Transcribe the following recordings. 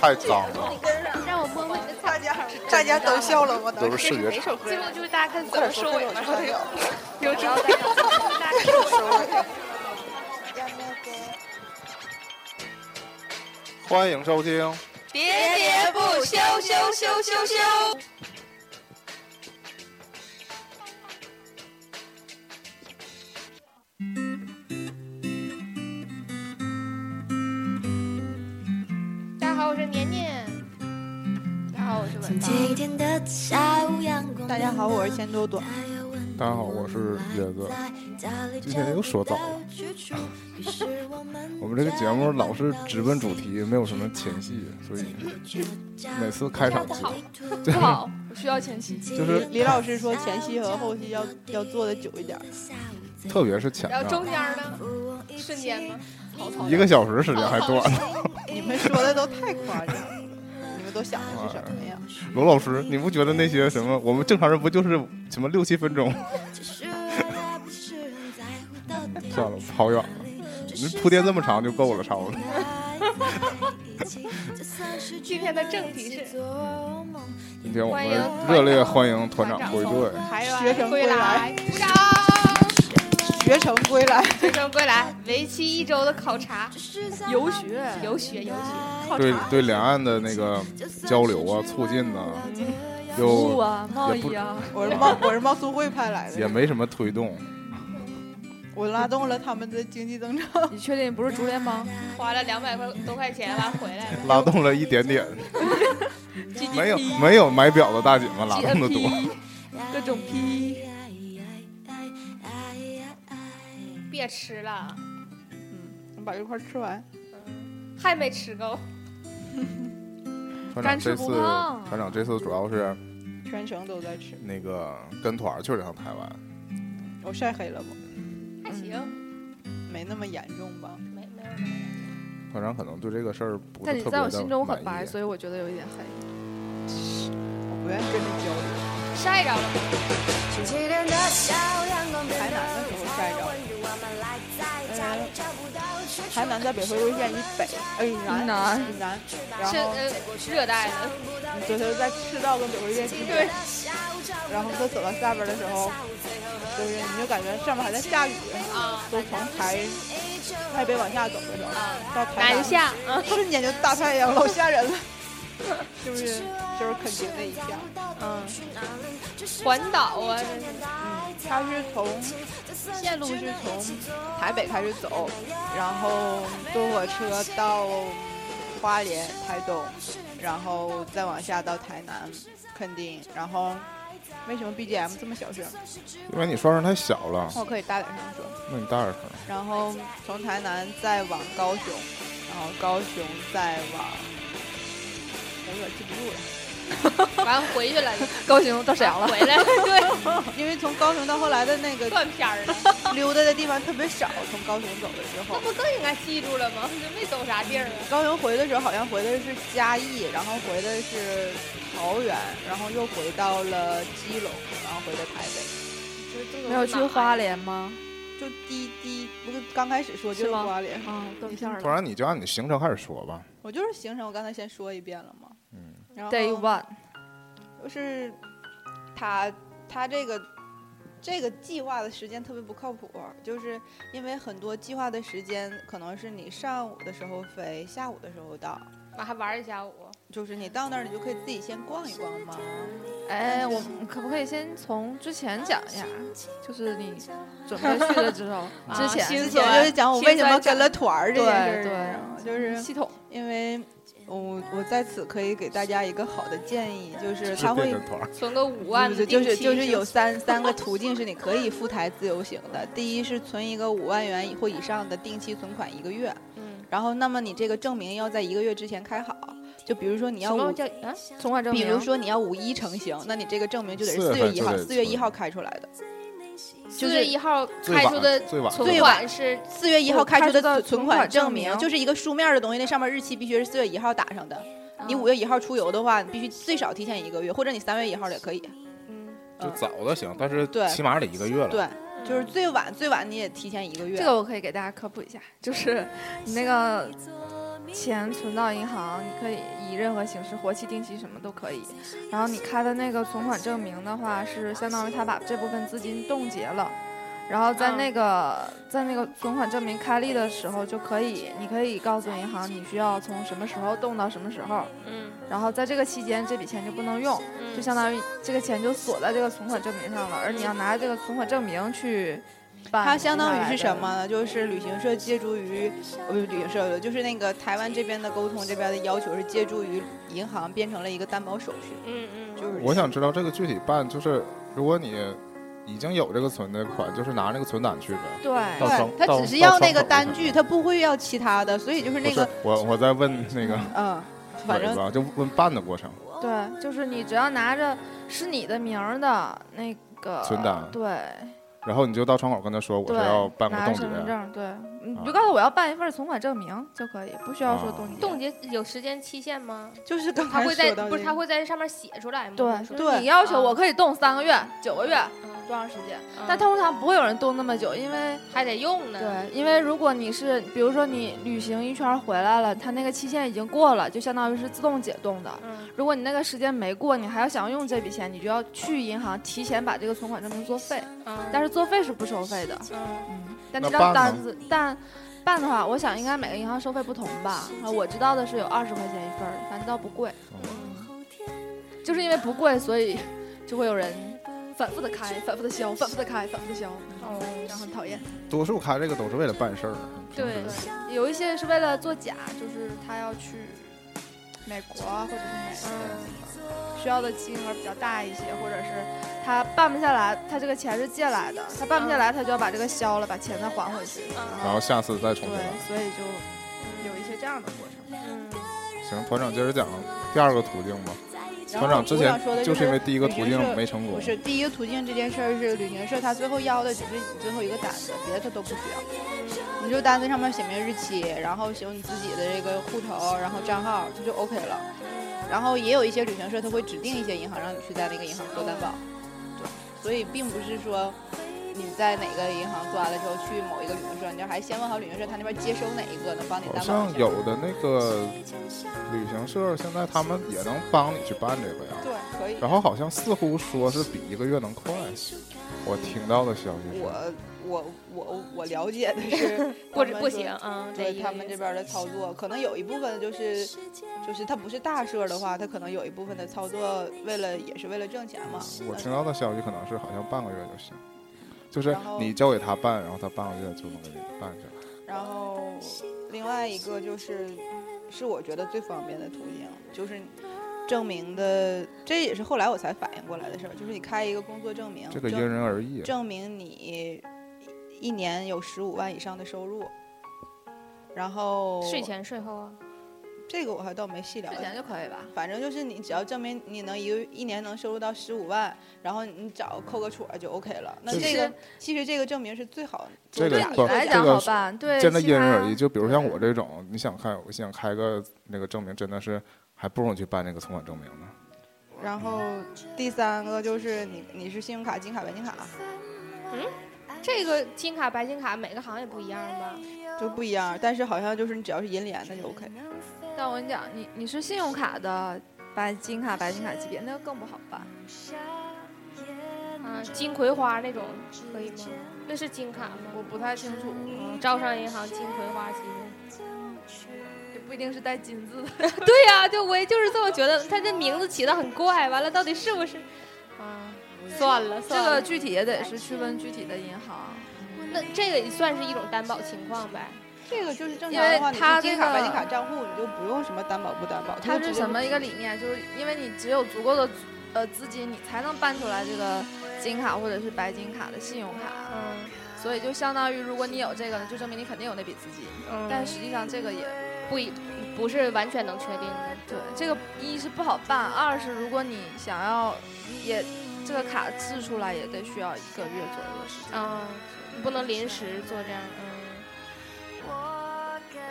太脏了，让我摸摸你的擦肩大家都笑了，我都是视觉差。最后就是大家看怎么收尾嘛，有有招待，大家收尾。欢迎收听。喋喋不休，休休休休。大家好，我是钱多多。大家好，我是椰子。今天又说早了。我们这个节目老是直奔主题，没有什么前戏，所以每次开场不好，不好，我需要前戏。就是李老师说前戏和后戏要要做的久一点，特别是前然后中间呢？瞬间吗？一个小时时间还短。你们说的都太夸张。都想的是什么呀？罗老师，你不觉得那些什么，我们正常人不就是什么六七分钟？算了，跑远了。你铺垫这么长就够了，差不多。今天的正题是，今天我们热烈欢迎团长归队，学生归来。学成归来，学成归来，为期一周的考察、游学、游学、游学，对对，两岸的那个交流啊，促进呢，有啊，贸易啊，我是贸我是贸促会派来的，也没什么推动，我拉动了他们的经济增长。你确定不是竹联帮？花了两百块多块钱完回来了，拉动了一点点，没有没有买表的大姐们拉动的多，各种批。别吃了，嗯，我把这块吃完，嗯还没吃够。团长这次，团长这次主要是全程都在吃。那个跟团去了趟台湾，我晒黑了不？还行，没那么严重吧？没没有那么严重。团长可能对这个事儿不是但你在我心中很白，所以我觉得有一点黑。我不愿意跟你交流。晒着了。台台南在北回归线以北，哎，以南，以南，然后热带的，就是在赤道跟北回归线之间。然后他走到下边的时候，就是你就感觉上面还在下雨，都从台台北往下走的时候，到台南下，瞬间就大太阳，老吓人了。是不是就是肯定那一下？嗯，环岛啊，嗯，他是从线路是从台北开始走，然后坐火车到花莲、台东，然后再往下到台南、垦丁，然后为什么 BGM 这么小声？因为你说声太小了。我可以大点声说。那你大点声。然后从台南再往高雄，然后高雄再往。我有点记不住了，完回去了，高雄到沈阳了，回来 对，因为从高雄到后来的那个断片儿了，溜达的地方特别少。从高雄走的时候，那不更应该记住了吗？就没走啥地儿啊。高雄回的时候好像回的是嘉义，然后回的是桃园，然后又回到了基隆，然后回的台北。没有去花莲吗？就滴滴不是刚开始说就是花莲啊，断片儿了。不然你就按你行程开始说吧。我就是行程，我刚才先说一遍了嘛。嗯。Day one，就是他他这个这个计划的时间特别不靠谱，就是因为很多计划的时间可能是你上午的时候飞，下午的时候到，我还玩一下午。就是你到那儿，你就可以自己先逛一逛嘛？哎，我可不可以先从之前讲一下？就是你准备去的时候，之前之前就是讲我为什么跟了团儿这件事儿，对，就是系统。因为我我在此可以给大家一个好的建议，就是他会存个五万，就是就是有三三个途径是你可以赴台自由行的。第一是存一个五万元或以上的定期存款一个月，嗯，然后那么你这个证明要在一个月之前开好。就比如说你要五，存款证明，比如说你要五一成型，那你这个证明就得是四月一号，四月一号开出来的。四月一号开出的最晚最晚是四月一号开出的存款证明，就是一个书面的东西，那上面日期必须是四月一号打上的。你五月一号出游的话，你必须最少提前一个月，或者你三月一号也可以。嗯，就早的行，但是起码得一个月了。对，就是最晚最晚你也提前一个月。这个我可以给大家科普一下，就是你那个。钱存到银行，你可以以任何形式，活期、定期什么都可以。然后你开的那个存款证明的话，是相当于他把这部分资金冻结了。然后在那个在那个存款证明开立的时候，就可以，你可以告诉银行你需要从什么时候动到什么时候。嗯。然后在这个期间，这笔钱就不能用，就相当于这个钱就锁在这个存款证明上了，而你要拿着这个存款证明去。它相当于是什么呢？就是旅行社借助于，不旅行社，就是那个台湾这边的沟通这边的要求是借助于银行变成了一个担保手续。嗯嗯。就是我想知道这个具体办，就是如果你已经有这个存的款，就是拿那个存单去呗。对。对，他只是要那个单据，他不会要其他的，所以就是那个。我我在问那个。嗯。反正就问办的过程。对，就是你只要拿着是你的名儿的那个存单。对。然后你就到窗口跟他说，我是要办个冻结。身份证，对，你就告诉我要办一份存款证明就可以，不需要说冻结。冻结有时间期限吗？就是他会在不是他会在上面写出来吗？对对，你要求我可以冻三个月、九个月。多长时间？但通常不会有人冻那么久，因为还得用呢。对，因为如果你是，比如说你旅行一圈回来了，它那个期限已经过了，就相当于是自动解冻的。嗯。如果你那个时间没过，你还要想用这笔钱，你就要去银行提前把这个存款证明作废。嗯。但是作废是不收费的。嗯。嗯。但这张单子，但办的话，我想应该每个银行收费不同吧。啊，我知道的是有二十块钱一份，反正倒不贵。嗯。就是因为不贵，所以就会有人。反复的开，反复的消，反复的开，反复的消，哦，这样很讨厌。多数开这个都是为了办事儿。对，有一些是为了作假，就是他要去美国或者是哪个，需要的金额比较大一些，或者是他办不下来，他这个钱是借来的，他办不下来，他就要把这个消了，把钱再还回去，然后下次再重新。对，所以就有一些这样的过程。嗯，行，团长接着讲第二个途径吧。团长之前就是因为第一个途径没成功。不是第一个途径这件事儿是旅行社他最后要的只是你最后一个单子，别的他都不需要。你就单子上面写明日期，然后写你自己的这个户头，然后账号，这就 OK 了。然后也有一些旅行社他会指定一些银行让你去在那个银行做担保，对，所以并不是说。你在哪个银行做完了之后去某一个旅行社，你就还先问好旅行社他那边接收哪一个能帮你担保。好像有的那个旅行社现在他们也能帮你去办这个呀。对，可以。然后好像似乎说是比一个月能快，我听到的消息是。我我我我了解的是不不行，嗯，对他们这边的操作，可能有一部分就是就是他不是大社的话，他可能有一部分的操作为了也是为了挣钱嘛。我听到的消息可能是好像半个月就行。就是你交给他办，然后他半个月就能给你办下来。然后另外一个就是，是我觉得最方便的途径，就是证明的，这也是后来我才反应过来的事儿，就是你开一个工作证明。这个因人而异。证明你一年有十五万以上的收入，然后税前税后啊。这个我还倒没细聊，之前就可以吧。反正就是你只要证明你能一个一年能收入到十五万，然后你找扣个戳就 OK 了。那这个其实这个证明是最好，这个你来讲好办，对，真的因人而异。就比如像我这种，你想开，我想开个那个证明，真的是还不如你去办那个存款证明呢。然后第三个就是你你是信用卡、金卡、白金卡。嗯，这个金卡、白金卡每个行业不一样吧？就不一样，但是好像就是你只要是银联的就 OK。但我跟你讲，你你是信用卡的白金卡、白金卡级别，那个更不好办。啊，金葵花那种可以吗？那是金卡吗？我不太清楚。招商银行金葵花级别，也不一定是带金字的。对呀，就我也就是这么觉得。他这名字起的很怪，完了到底是不是？啊，算了，这个具体也得是去问具体的银行。那这个也算是一种担保情况呗。这个就是正常的话，你金卡、白金卡账户，你就不用什么担保不担保。它是什么一个理念？就是因为你只有足够的呃资金，你才能办出来这个金卡或者是白金卡的信用卡。嗯。所以就相当于，如果你有这个，就证明你肯定有那笔资金。嗯。但实际上这个也不一不是完全能确定的。对，这个一是不好办，二是如果你想要也这个卡制出来，也得需要一个月左右的时间。啊。不能临时做这样，嗯，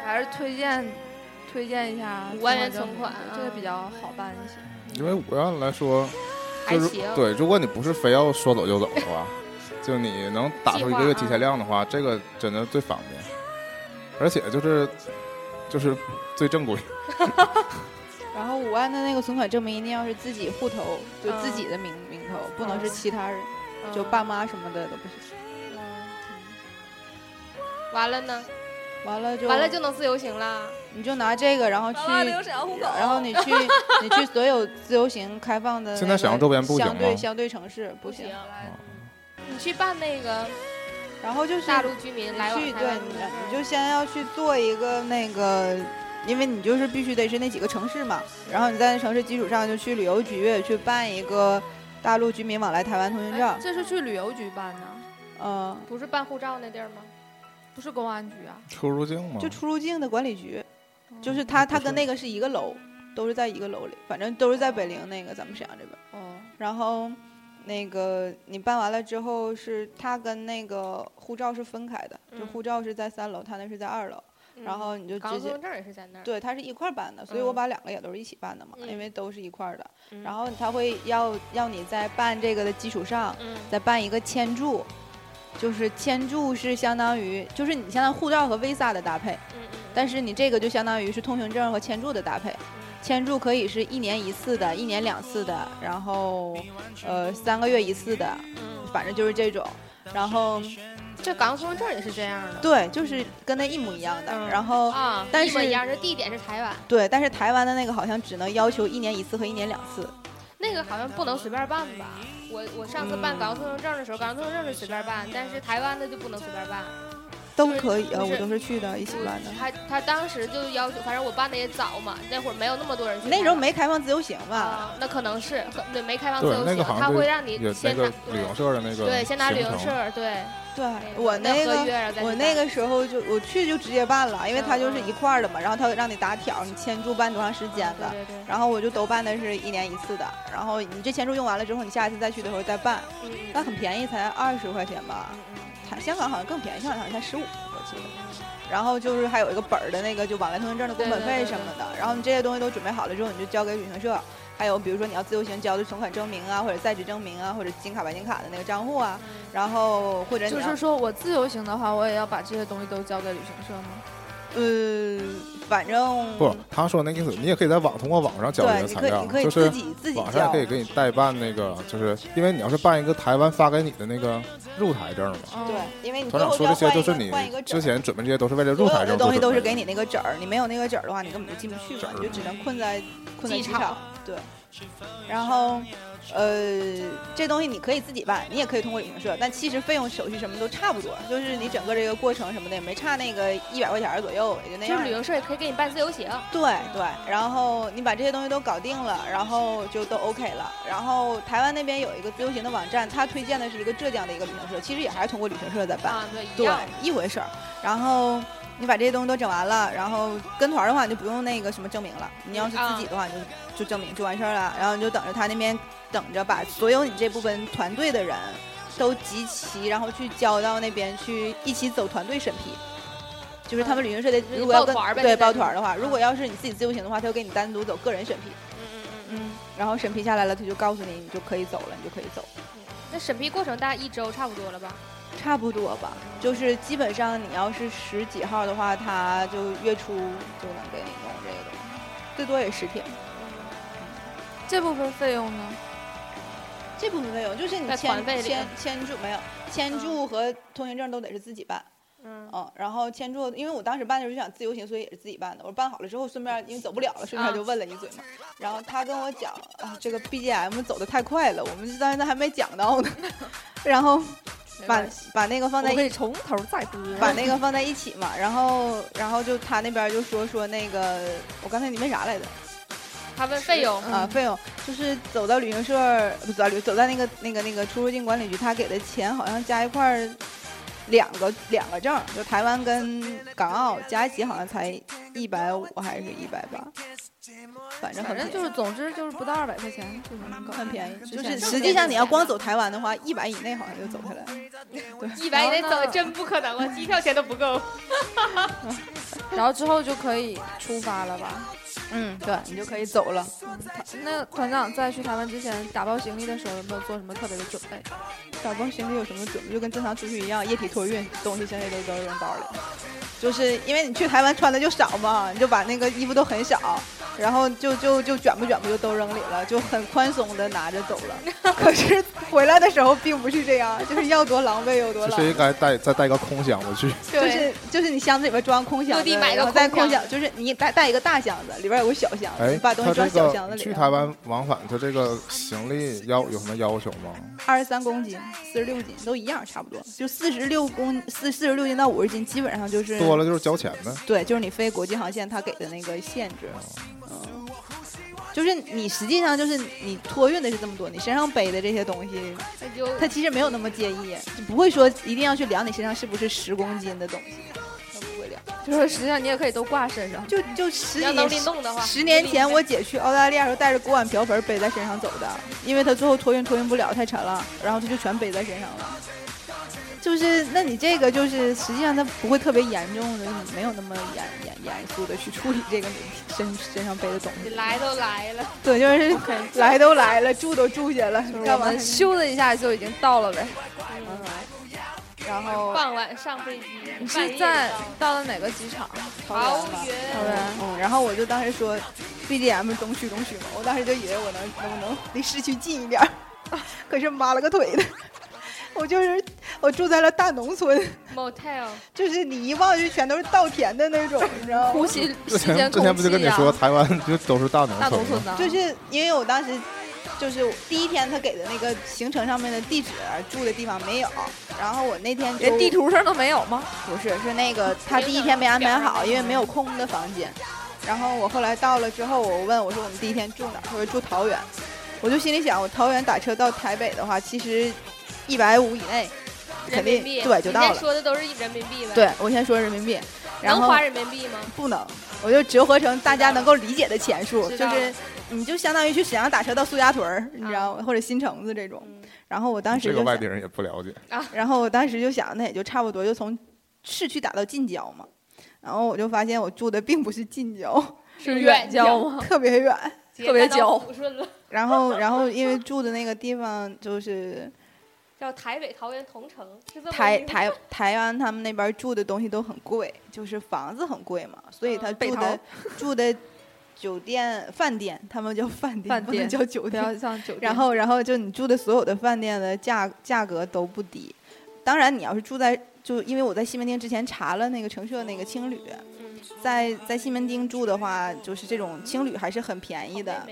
还是推荐推荐一下五万元存款，这个比较好办一些。因为五万来说，还行。对，如果你不是非要说走就走的话，就你能打出一个月提前量的话，这个真的最方便。而且就是就是最正规。然后五万的那个存款证明一定要是自己户头，就自己的名名头，不能是其他人，就爸妈什么的都不行。完了呢？完了就完了就能自由行了。你就拿这个，然后去，然后你去 你去所有自由行开放的现在沈阳周边不行相对相对城市不行。你去办那个，然后就是大陆居民来往去对，你就先要去做一个那个，因为你就是必须得是那几个城市嘛。然后你在那城市基础上就去旅游局去办一个大陆居民往来台湾通行证。这是去旅游局办的，嗯，不是办护照那地儿吗？不是公安局啊，出入境吗？就出入境的管理局，就是他，他跟那个是一个楼，都是在一个楼里，反正都是在北陵那个咱们沈阳这边。哦。然后，那个你办完了之后，是他跟那个护照是分开的，就护照是在三楼，他那是在二楼。然后你就直接。证也是在那儿。对，他是一块办的，所以我把两个也都是一起办的嘛，因为都是一块的。然后他会要要你在办这个的基础上，再办一个签注。就是签注是相当于，就是你相当于护照和 Visa 的搭配，但是你这个就相当于是通行证和签注的搭配。签注可以是一年一次的，一年两次的，然后呃三个月一次的，反正就是这种。然后这港澳通行证也是这样的。对，就是跟那一模一样的。然后啊，但是一样，这地点是台湾。对，但是台湾的那个好像只能要求一年一次和一年两次。那个好像不能随便办吧？我我上次办港澳通行证的时候，港澳通行证是随便办，但是台湾的就不能随便办。都可以啊，我都是去的，一起办的。他他当时就要求，反正我办的也早嘛，那会儿没有那么多人去。那时候没开放自由行吧？那可能是，对，没开放自由行，他会让你先拿旅行社的那个，对，先拿旅行社，对。对我那个，我那个时候就我去就直接办了，因为他就是一块儿的嘛，然后他让你打条，你签注办多长时间的，然后我就都办的是一年一次的，然后你这签注用完了之后，你下一次再去的时候再办，那很便宜，才二十块钱吧，台香港好像更便宜，香港好像才十五，我记得，然后就是还有一个本儿的那个就往来通行证的工本费什么的，然后你这些东西都准备好了之后，你就交给旅行社。还有比如说你要自由行交的存款证明啊，或者在职证明啊，或者金卡白金卡的那个账户啊，然后或者就是说我自由行的话，我也要把这些东西都交给旅行社吗？呃，反正不，他说那意思，你也可以在网通过网上交这个材料，就是网上也可以给你代办那个，就是因为你要是办一个台湾发给你的那个入台证嘛。对，因为你团长说这些就是你之前准备这些都是为了入台证。东西都是给你那个纸儿，你没有那个纸儿的话，你根本就进不去嘛，你就只能困在困在机场。对，然后，呃，这东西你可以自己办，你也可以通过旅行社，但其实费用、手续什么都差不多，就是你整个这个过程什么的也没差那个一百块钱左右，也就那样。就是旅行社也可以给你办自由行。对对，然后你把这些东西都搞定了，然后就都 OK 了。然后台湾那边有一个自由行的网站，他推荐的是一个浙江的一个旅行社，其实也还是通过旅行社在办。啊，对，对，一回事儿。然后。你把这些东西都整完了，然后跟团的话你就不用那个什么证明了。你要是自己的话，你就就证明就完事儿了。然后你就等着他那边等着把所有你这部分团队的人都集齐，然后去交到那边去一起走团队审批。就是他们旅行社的如果要跟对报团的话，如果要是你自己自由行的话，他就给你单独走个人审批。嗯嗯嗯嗯。然后审批下来了，他就告诉你，你就可以走了，你就可以走。那审批过程大概一周差不多了吧？差不多吧，就是基本上你要是十几号的话，他就月初就能给你弄这个东西，最多也十天。这部分费用呢？这部分费用就是你签签签注没有？签注和通行证都得是自己办。嗯。哦，然后签注，因为我当时办的时候就想自由行，所以也是自己办的。我办好了之后，顺便因为走不了了，顺便就问了一嘴嘛。然后他跟我讲啊，这个 BGM 走的太快了，我们到现在还没讲到呢。然后。把把那个放在一起从头再播，把那个放在一起嘛，然后然后就他那边就说说那个，我刚才你问啥来着？他问费用啊，费用就是走到旅行社不走走在那个那个那个出入境管理局，他给的钱好像加一块儿两个两个证，就台湾跟港澳加一起好像才一百五还是一百八。反正反正就是，总之就是不到二百块钱就能很便宜。就是实际上你要光走台湾的话，一百以内好像就走下来。对，一百以内走真不可能啊，机票钱都不够。然后之后就可以出发了吧？嗯，对你就可以走了。那团长在去台湾之前打包行李的时候有没有做什么特别的准备？打包行李有什么准备？就跟正常出去一样，液体托运，东西现在都都扔包里。就是因为你去台湾穿的就少嘛，你就把那个衣服都很少，然后就就就卷吧卷吧就都扔里了，就很宽松的拿着走了。可是回来的时候并不是这样，就是要多狼狈有多狼狈。这应该带再带个空箱子去。就是就是你箱子里边装空箱子，然后带空箱，就是你带带一个大箱子，里边有个小箱子，你把东西装小箱子里。去台湾往返，他这个行李要有什么要求吗？二十三公斤、四十六斤都一样，差不多。就四十六公四四十六斤到五十斤，基本上就是多了就是交钱呗。对，就是你飞国际航线他给的那个限制。嗯，就是你实际上就是你托运的是这么多，你身上背的这些东西，他其实没有那么介意，就不会说一定要去量你身上是不是十公斤的东西，他不会量。就是实际上你也可以都挂身上，就就十年十年前我姐去澳大利亚时候带着锅碗瓢盆背在身上走的，因为她最后托运托运不了太沉了，然后她就全背在身上了。就是，那你这个就是实际上它不会特别严重的，没有那么严严严肃的去处理这个身身上背的东西。你来都来了，对，就是来都来了，住都住下了，干嘛？咻的一下就已经到了呗。嗯。然后傍晚上飞机，你是在到了哪个机场？桃园。桃园。嗯，然后我就当时说，BGM 东区东区嘛，我当时就以为我能能不能离市区近一点，可是妈了个腿的。我就是我住在了大农村，motel，就是你一望就全都是稻田的那种，你知道吗？呼吸之前之前不就跟你说台湾就都是大农村？大农村的，就是因为我当时就是第一天他给的那个行程上面的地址住的地方没有，然后我那天连地图上都没有吗？不是，是那个他第一天没安排好，因为没有空的房间。然后我后来到了之后，我问我说我们第一天住哪？他说住桃园。我就心里想，我桃园打车到台北的话，其实。一百五以内，肯定对就到了。说的都是人民币呗。对，我先说人民币。能花人民币吗？不能，我就折合成大家能够理解的钱数，就是你就相当于去沈阳打车到苏家屯儿，你知道吗？或者新城子这种。然后我当时这个外地人也不了解。然后我当时就想，那也就差不多，就从市区打到近郊嘛。然后我就发现我住的并不是近郊，是远郊吗？特别远，特别郊。然后，然后因为住的那个地方就是。叫台北桃园同城，台台 台湾他们那边住的东西都很贵，就是房子很贵嘛，所以他住的住的酒店饭店，他们叫饭店，不能叫酒店。然后然后就你住的所有的饭店的价价格都不低，当然你要是住在就因为我在西门町之前查了那个城社那个青旅，在在西门町住的话，就是这种青旅还是很便宜的。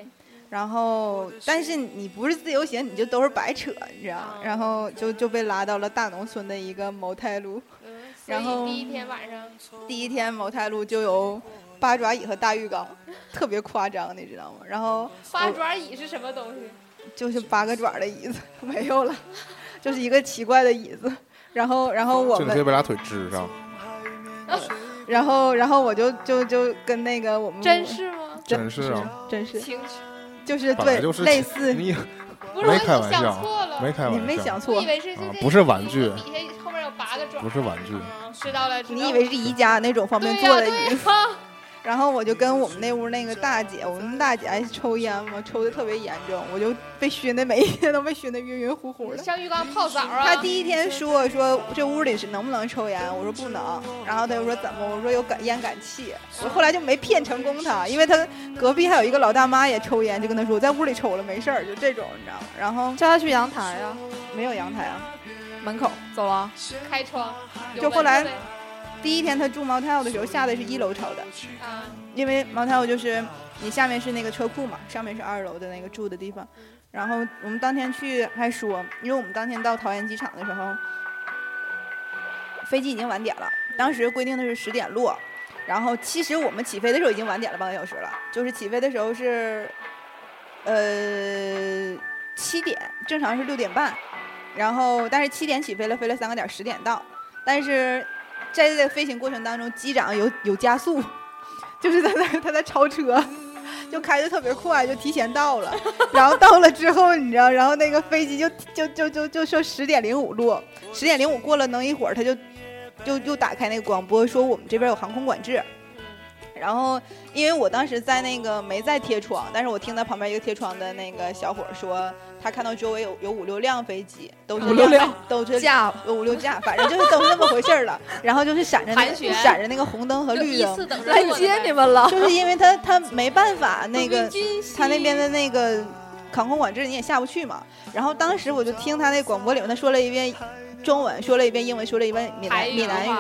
然后，但是你不是自由行，你就都是白扯，你知道？然后就就被拉到了大农村的一个茅台路。然后第一天晚上，第一天茅台路就有八爪椅和大浴缸，特别夸张，你知道吗？然后 八爪椅是什么东西？就是八个爪的椅子，没有了，就是一个奇怪的椅子。然后，然后我们可以把俩腿支上。然后，然后我就就就跟那个我们真是吗？真是啊，真是。就是对，类似你没开玩笑，没开玩笑，你没想错，以为是不是玩具，底下后面有八个爪，不是玩具，知道了，你以为是宜家那种方便做的椅子。然后我就跟我们那屋那个大姐，我们大姐爱抽烟嘛，抽的特别严重，我就被熏的每一天都被熏的晕晕乎乎的。上浴缸泡澡啊？她第一天说说这屋里是能不能抽烟，我说不能。然后她就说怎么？我说有感烟感气。我后来就没骗成功她，因为她隔壁还有一个老大妈也抽烟，就跟她说我在屋里抽了没事儿，就这种你知道吗？然后叫她去阳台啊，没有阳台啊，门口走廊开窗，就后来。第一天他住 motel 的时候下的是一楼朝的，因为 motel 就是你下面是那个车库嘛，上面是二楼的那个住的地方。然后我们当天去还说，因为我们当天到桃园机场的时候，飞机已经晚点了，当时规定的是十点落，然后其实我们起飞的时候已经晚点了半个小时了，就是起飞的时候是，呃七点，正常是六点半，然后但是七点起飞了，飞了三个点，十点到，但是。在这个飞行过程当中，机长有有加速，就是他在他在超车，就开的特别快，就提前到了。然后到了之后，你知道，然后那个飞机就就就就就说十点零五落，十点零五过了，能一会儿他就就又打开那个广播说我们这边有航空管制。然后，因为我当时在那个没在贴窗，但是我听到旁边一个贴窗的那个小伙说，他看到周围有有五六辆飞机，都是五六辆都是架有五六架，反正就是都是那么回事儿了。然后就是闪着那个闪着那个红灯和绿灯，来接你们了。就是因为他他没办法那个他那边的那个航空管制你也下不去嘛。然后当时我就听他那广播里面他说了一遍中文，说了一遍英文，说了一遍闽南闽南语。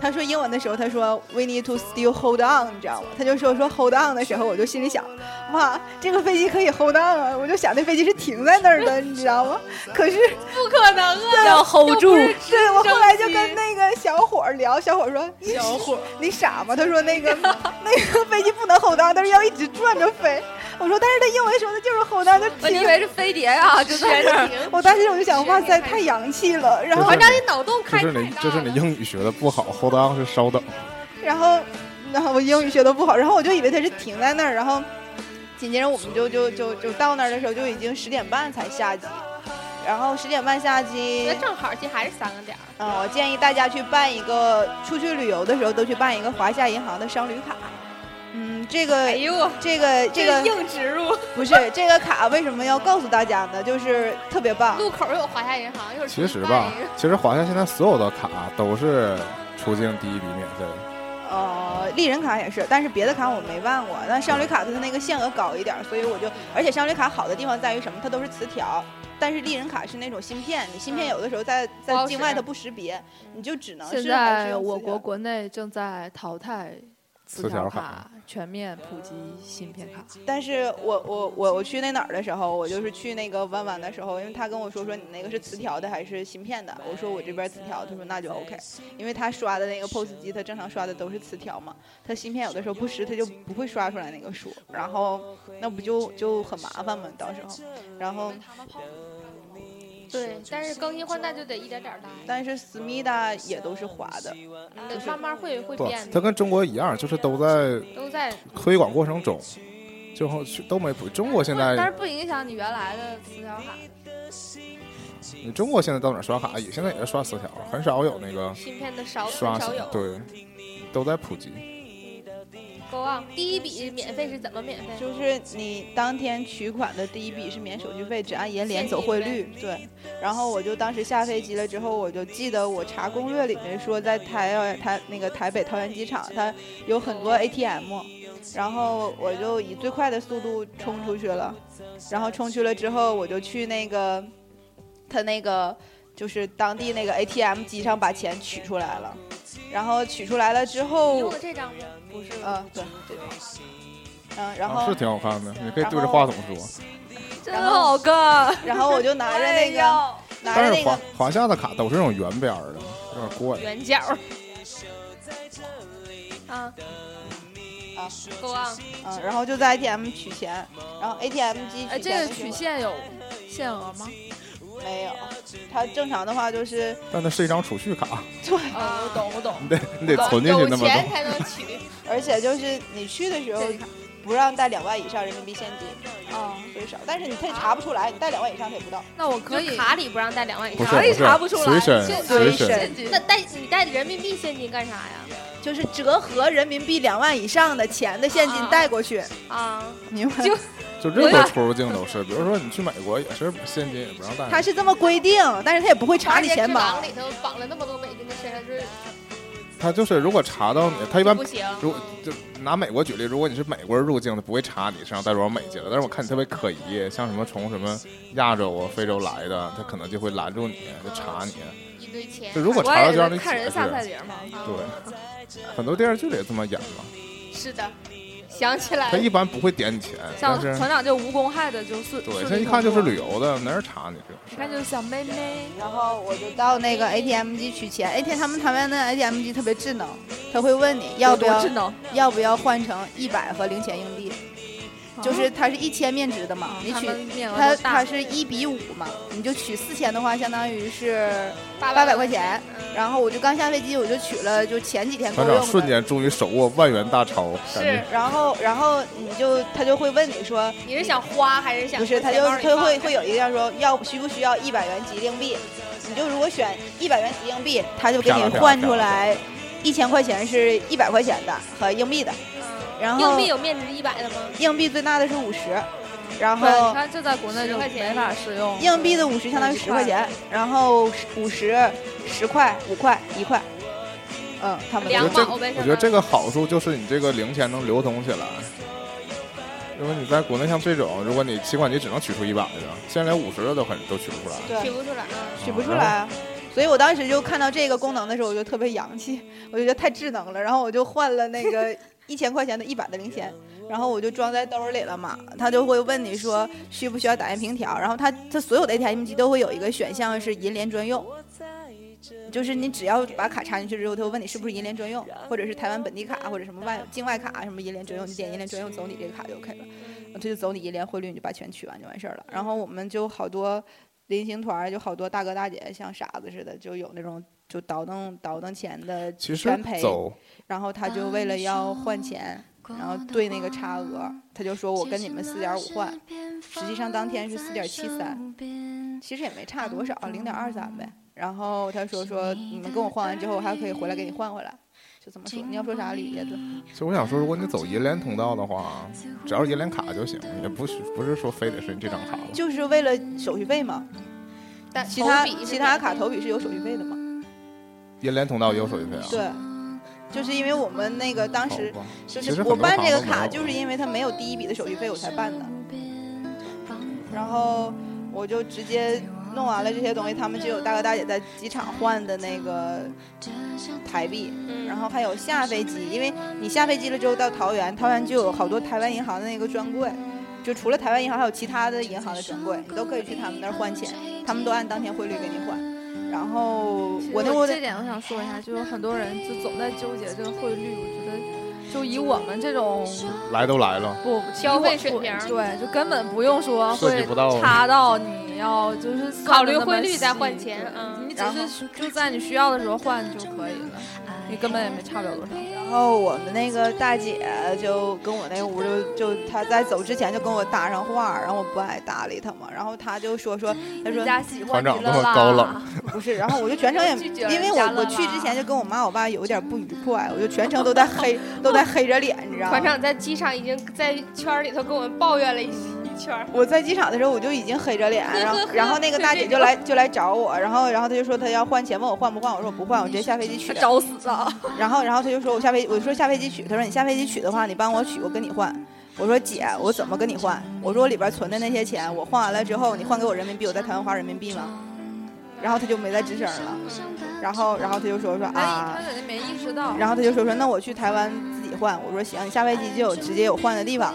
话他说英文的时候，他说 We need to still hold on，你知道吗？他就说说 hold on 的时候，我就心里想，哇，这个飞机可以 hold on 啊！我就想那飞机是停在那儿的，你知道吗？可是不可能啊！要 hold 住，对我后来就跟那个小伙聊，小伙说小伙 你傻吗？他说那个 那个飞机不能 hold on，但是要一直转着飞。我说但是他英文说的就是 hold on，就停我以。为是飞碟啊，就在那儿。停我当时我就想，哇塞，太洋气了。然后就是，你脑洞开太大是你这是你英语学的不好，hold on 是稍等。然后，然后我英语学的不好，然后我就以为他是停在那儿，然后紧接着我们就就就就到那儿的时候就已经十点半才下机，然后十点半下机那，正好，其实还是三个点儿。嗯，我建议大家去办一个出去旅游的时候都去办一个华夏银行的商旅卡。嗯，这个哎呦，这个这个硬植入，不是这个卡为什么要告诉大家呢？就是特别棒。路口有华夏银行，一会儿其实吧，其实华夏现在所有的卡都是出境第一笔免费。呃，丽人卡也是，但是别的卡我没办过。但商旅卡它那个限额高一点，所以我就，而且商旅卡好的地方在于什么？它都是磁条，但是丽人卡是那种芯片，你芯片有的时候在在境外它不识别，你就只能是现在我国国内正在淘汰磁磁条卡卡，全面普及芯片卡。但是我我我我去那哪儿的时候，我就是去那个弯弯的时候，因为他跟我说说你那个是磁条的还是芯片的，我说我这边磁条，他说那就 OK，因为他刷的那个 POS 机，他正常刷的都是磁条嘛，他芯片有的时候不识，他就不会刷出来那个数，然后那不就就很麻烦嘛，到时候，然后对，但是更新换代就得一点点儿来，但是思密达也都是滑的，嗯慢慢会会变，的，它跟中国一样，就是都在都在推广过程中，最后都没普。中国现在，但是不影响你原来的磁条卡。你中国现在到哪刷卡也现在也是刷磁条，很少有那个芯片的少少有。对，都在普及。第一笔免费是怎么免费？就是你当天取款的第一笔是免手续费，只按银联走汇率。对，然后我就当时下飞机了之后，我就记得我查攻略里面说，在台台那个台北桃园机场，它有很多 ATM，然后我就以最快的速度冲出去了，然后冲去了之后，我就去那个他那个就是当地那个 ATM 机上把钱取出来了，然后取出来了之你后用了，这张吗？不是，嗯，对，这种，嗯，然后啊是挺好看的，你可以对着话筒说。真好看，然后我就拿着那个。哎呦拿着那但是华，华夏的卡都是那种圆边的，有点怪。圆角儿。啊啊，够啊！嗯，然后就在 ATM 取钱，然后 ATM 机哎，取这个取现有限额吗？没有，它正常的话就是但那是一张储蓄卡，对，哦，我懂，我懂。你得你得存进去有那么多。钱才能取。而且就是你去的时候不让带两万以上人民币现金，哦，最少，但是你他也查不出来，你带两万以上他也不到。那我可以卡里不让带两万以上不是。哪里查不出来随身就随身，现金那带你带人民币现金干啥呀？就是折合人民币两万以上的钱的现金啊带过去，啊，明白？就就任何出入境都是，比如说你去美国也是现金也不让带。他是这么规定，但是他也不会查你钱包里头绑了那么多美金的身上，就是他就是如果查到你，他一般不行。如就拿美国举例，如果你是美国人入境，他不会查你身上带多少美金的。但是我看你特别可疑，像什么从什么亚洲啊、非洲来的，他可能就会拦住你，就查你。一堆钱。就如果查到就让你也是看人解下菜。碟嘛。对，很多电视剧里也这么演嘛。是的，想起来他。一般不会点你钱，像但是团长就无公害的就是，对，他一看就是旅游的，没人查你这种一。看就是小妹妹。然后我就到那个 ATM 机取钱，ATM 他们台湾的 ATM 机特别智能，他会问你要不要有多智能？要不要换成一百和零钱硬币，就是它是一千面值的嘛，你取它它是一比五嘛，你就取四千的话，相当于是八八百块钱。嗯然后我就刚下飞机，我就取了，就前几天够团长。瞬间终于手握万元大钞，是，然后然后你就他就会问你说，你是想花还是想？不是，他就他会会有一个要说要需不需要一百元吉硬币，你就如果选一百元吉硬币，他就给你换出来一千块钱是一百块钱的和硬币的，然后硬币有面值一百的吗？硬币最大的是五十，然后它就在国内就没法使用。硬币的五十相当于十块钱，然后五十、十块、五块、一块，嗯，他们两毛呗这，我觉得这个好处就是你这个零钱能流通起来。因为你在国内像这种，如果你提款机只能取出一百的，现在连五十的都很都取不出来。对取不出来啊。取不出来啊。所以我当时就看到这个功能的时候，我就特别洋气，我就觉得太智能了。然后我就换了那个一千块钱的一百的零钱，然后我就装在兜里了嘛。他就会问你说需不需要打印凭条，然后他他所有的 ATM 机都会有一个选项是银联专用，就是你只要把卡插进去之后，他会问你是不是银联专用，或者是台湾本地卡或者什么外境外卡什么银联专用，你点银联专用走你这个卡就 OK 了，他就走你银联汇率，你就把钱取完就完事儿了。然后我们就好多。临行团就好多大哥大姐像傻子似的，就有那种就倒腾倒腾钱的其实全赔，然后他就为了要换钱，然后对那个差额，他就说我跟你们四点五换，实际上当天是四点七三，其实也没差多少，零点二三呗。然后他说说你们跟我换完之后，我还可以回来给你换回来，就这么说。你要说啥，理叶子？其实我想说，如果你走银联通道的话，只要是银联卡就行，也不是不是说非得是你这张卡了。就是为了手续费嘛，但其他其他卡投笔是有手续费的嘛。银联通道也有手续费啊？对，就是因为我们那个当时，就是我办这个卡，就是因为它没有第一笔的手续费，我才办的。然后我就直接弄完了这些东西，他们就有大哥大姐在机场换的那个台币，嗯然后还有下飞机，因为你下飞机了之后到桃园，桃园就有好多台湾银行的那个专柜，就除了台湾银行，还有其他的银行的专柜，你都可以去他们那儿换钱，他们都按当天汇率给你换。然后我那我这点我想说一下，就是很多人就总在纠结这个汇率，我觉得就以我们这种来都来了，不消费水平对，就根本不用说会差到你要就是考虑汇率再换钱嗯你只是就在你需要的时候换就可以了，你根本也没差不了多少。然后我们那个大姐就跟我那屋就就她在走之前就跟我搭上话，然后我不爱搭理她嘛，然后她就说说，她说人家喜欢团长那么高冷。不是，然后我就全程也 因为我我去之前就跟我妈我爸有点不愉快，我就全程都在黑都在黑着脸，你知道吗？团长在机场已经在圈里头跟我们抱怨了一一圈儿。我在机场的时候我就已经黑着脸，然后然后那个大姐就来就来找我，然后然后她就说她要换钱，问我换不换，我说我不换，我直接下飞机取。找死啊！然后然后她就说我下飞我说下飞机取，她说你下飞机取的话，你帮我取，我跟你换。我说姐，我怎么跟你换？我说我里边存的那些钱，我换完了之后，你换给我人民币，我在台湾花人民币吗？然后她就没再吱声了。然后然后她就说说他啊他，肯定没意识到。然后他就说说那我去台湾自己换，我说行，你下飞机就有直接有换的地方。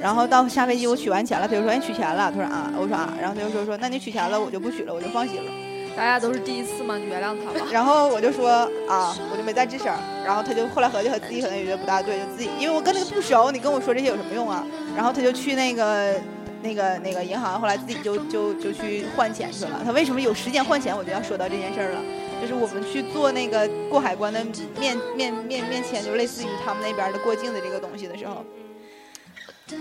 然后到下飞机我取完钱了，他就说你取钱了，他说啊，我说啊，然后他就说说那你取钱了，我就不取了，我就放心了。大家都是第一次嘛，你原谅他吧。然后我就说啊，我就没再吱声。然后他就后来合计和自己可能也觉得不大对，就自己因为我跟那个不熟，你跟我说这些有什么用啊？然后他就去那个。那个那个银行后来自己就就就去换钱去了。他为什么有时间换钱？我就要说到这件事儿了。就是我们去做那个过海关的面面面面签，就类似于他们那边的过境的这个东西的时候，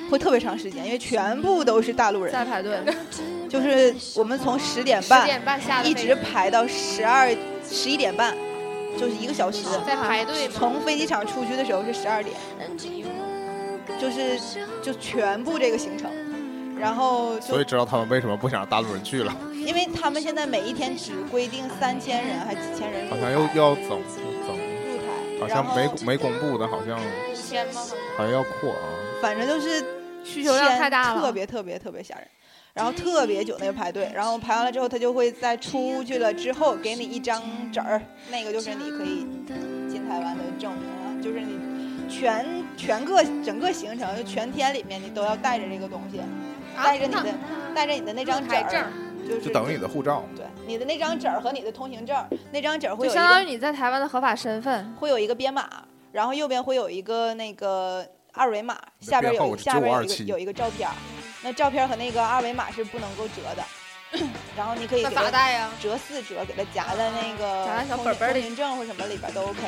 会特别长时间，因为全部都是大陆人，在排队，就是我们从十点十半点半下一直排到十二十一点半，就是一个小时。在排队。从飞机场出去的时候是十二点，就是就全部这个行程，然后所以知道他们为什么不想让大陆人去了，因为他们现在每一天只规定三千人还几千人好像又要增增，入台，好像没没公布的，好像五千吗？好像要扩啊。反正就是需求量太大了特别特别特别吓人。然后特别久那个排队，然后排完了之后，他就会在出去了之后给你一张纸儿，那个就是你可以进台湾的证明了，就是你全全个整个行程就全天里面你都要带着这个东西，带着你的带着你的那张纸儿，就是就等于你的护照，对你的那张纸儿和你的通行证，那张纸儿会有一就相当于你在台湾的合法身份。会有一个编码，然后右边会有一个那个二维码，下边有下边有一个有一个照片，那照片和那个二维码是不能够折的，然后你可以那给它咋带呀？折四折，给它夹在那个夹在小通本本里通行证或什么里边都 OK。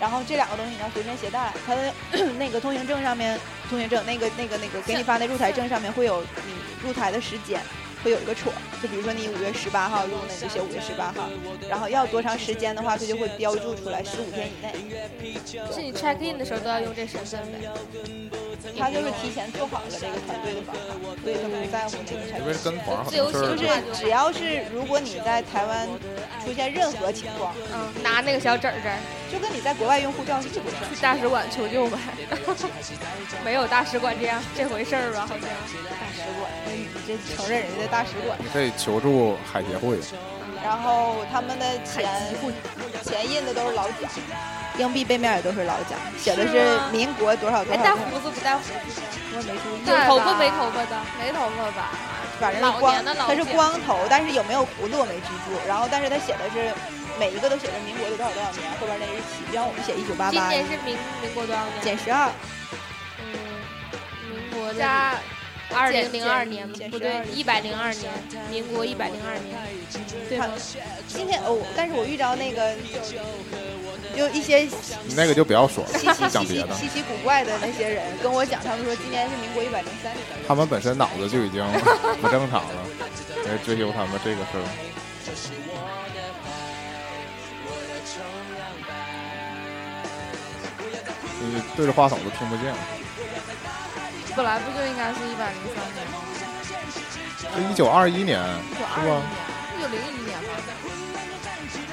然后这两个东西你要随身携带，它的 那个通行证上面，通行证那个那个那个给你发的入台证上面会有你入台的时间，会有一个戳，就比如说你五月十八号入的，你就写五月十八号，然后要多长时间的话，它就会标注出来十五天以内。是你 check in 的时候都要用这身份呗？他就是提前做好了这个团队的访谈，所以他不在乎这个 check 因为。跟就是是只要是如果你在台湾出现任何情况，嗯，拿那个小纸儿纸儿就跟你在国外用护照是一回事儿。去大使馆求救呗。没有大使馆这样这回事儿吧？好像大使馆，那你这承认人家的大使馆。你可以求助海协会，然后他们的钱钱印的都是老蒋，硬币背面也都是老蒋，写的是民国多少多少多少。胡子不带胡子？我也没注意，有头发没头发的？没头发吧？反正是光他是光头，但是有没有胡子我没记住。然后但是他写的是每一个都写着民国的多少多少年，后边那日期，就像我们写一九八今八，年是民民国多少年？减十二，嗯，民国的加二零零二年不对减，一百零二年，民国一百零二年，对吗？今天哦，但是我遇着那个就一些你那个就不要说了稀奇，稀讲别的。稀奇古怪的那些人跟我讲，他们说今年是民国一百零三年。他们本身脑子就已经不正常了，来追究他们这个事儿。你对着话筒都听不见，本来不就应该是一百零三年吗？是一九二一年，一九是吧二一年，一九零一年吧。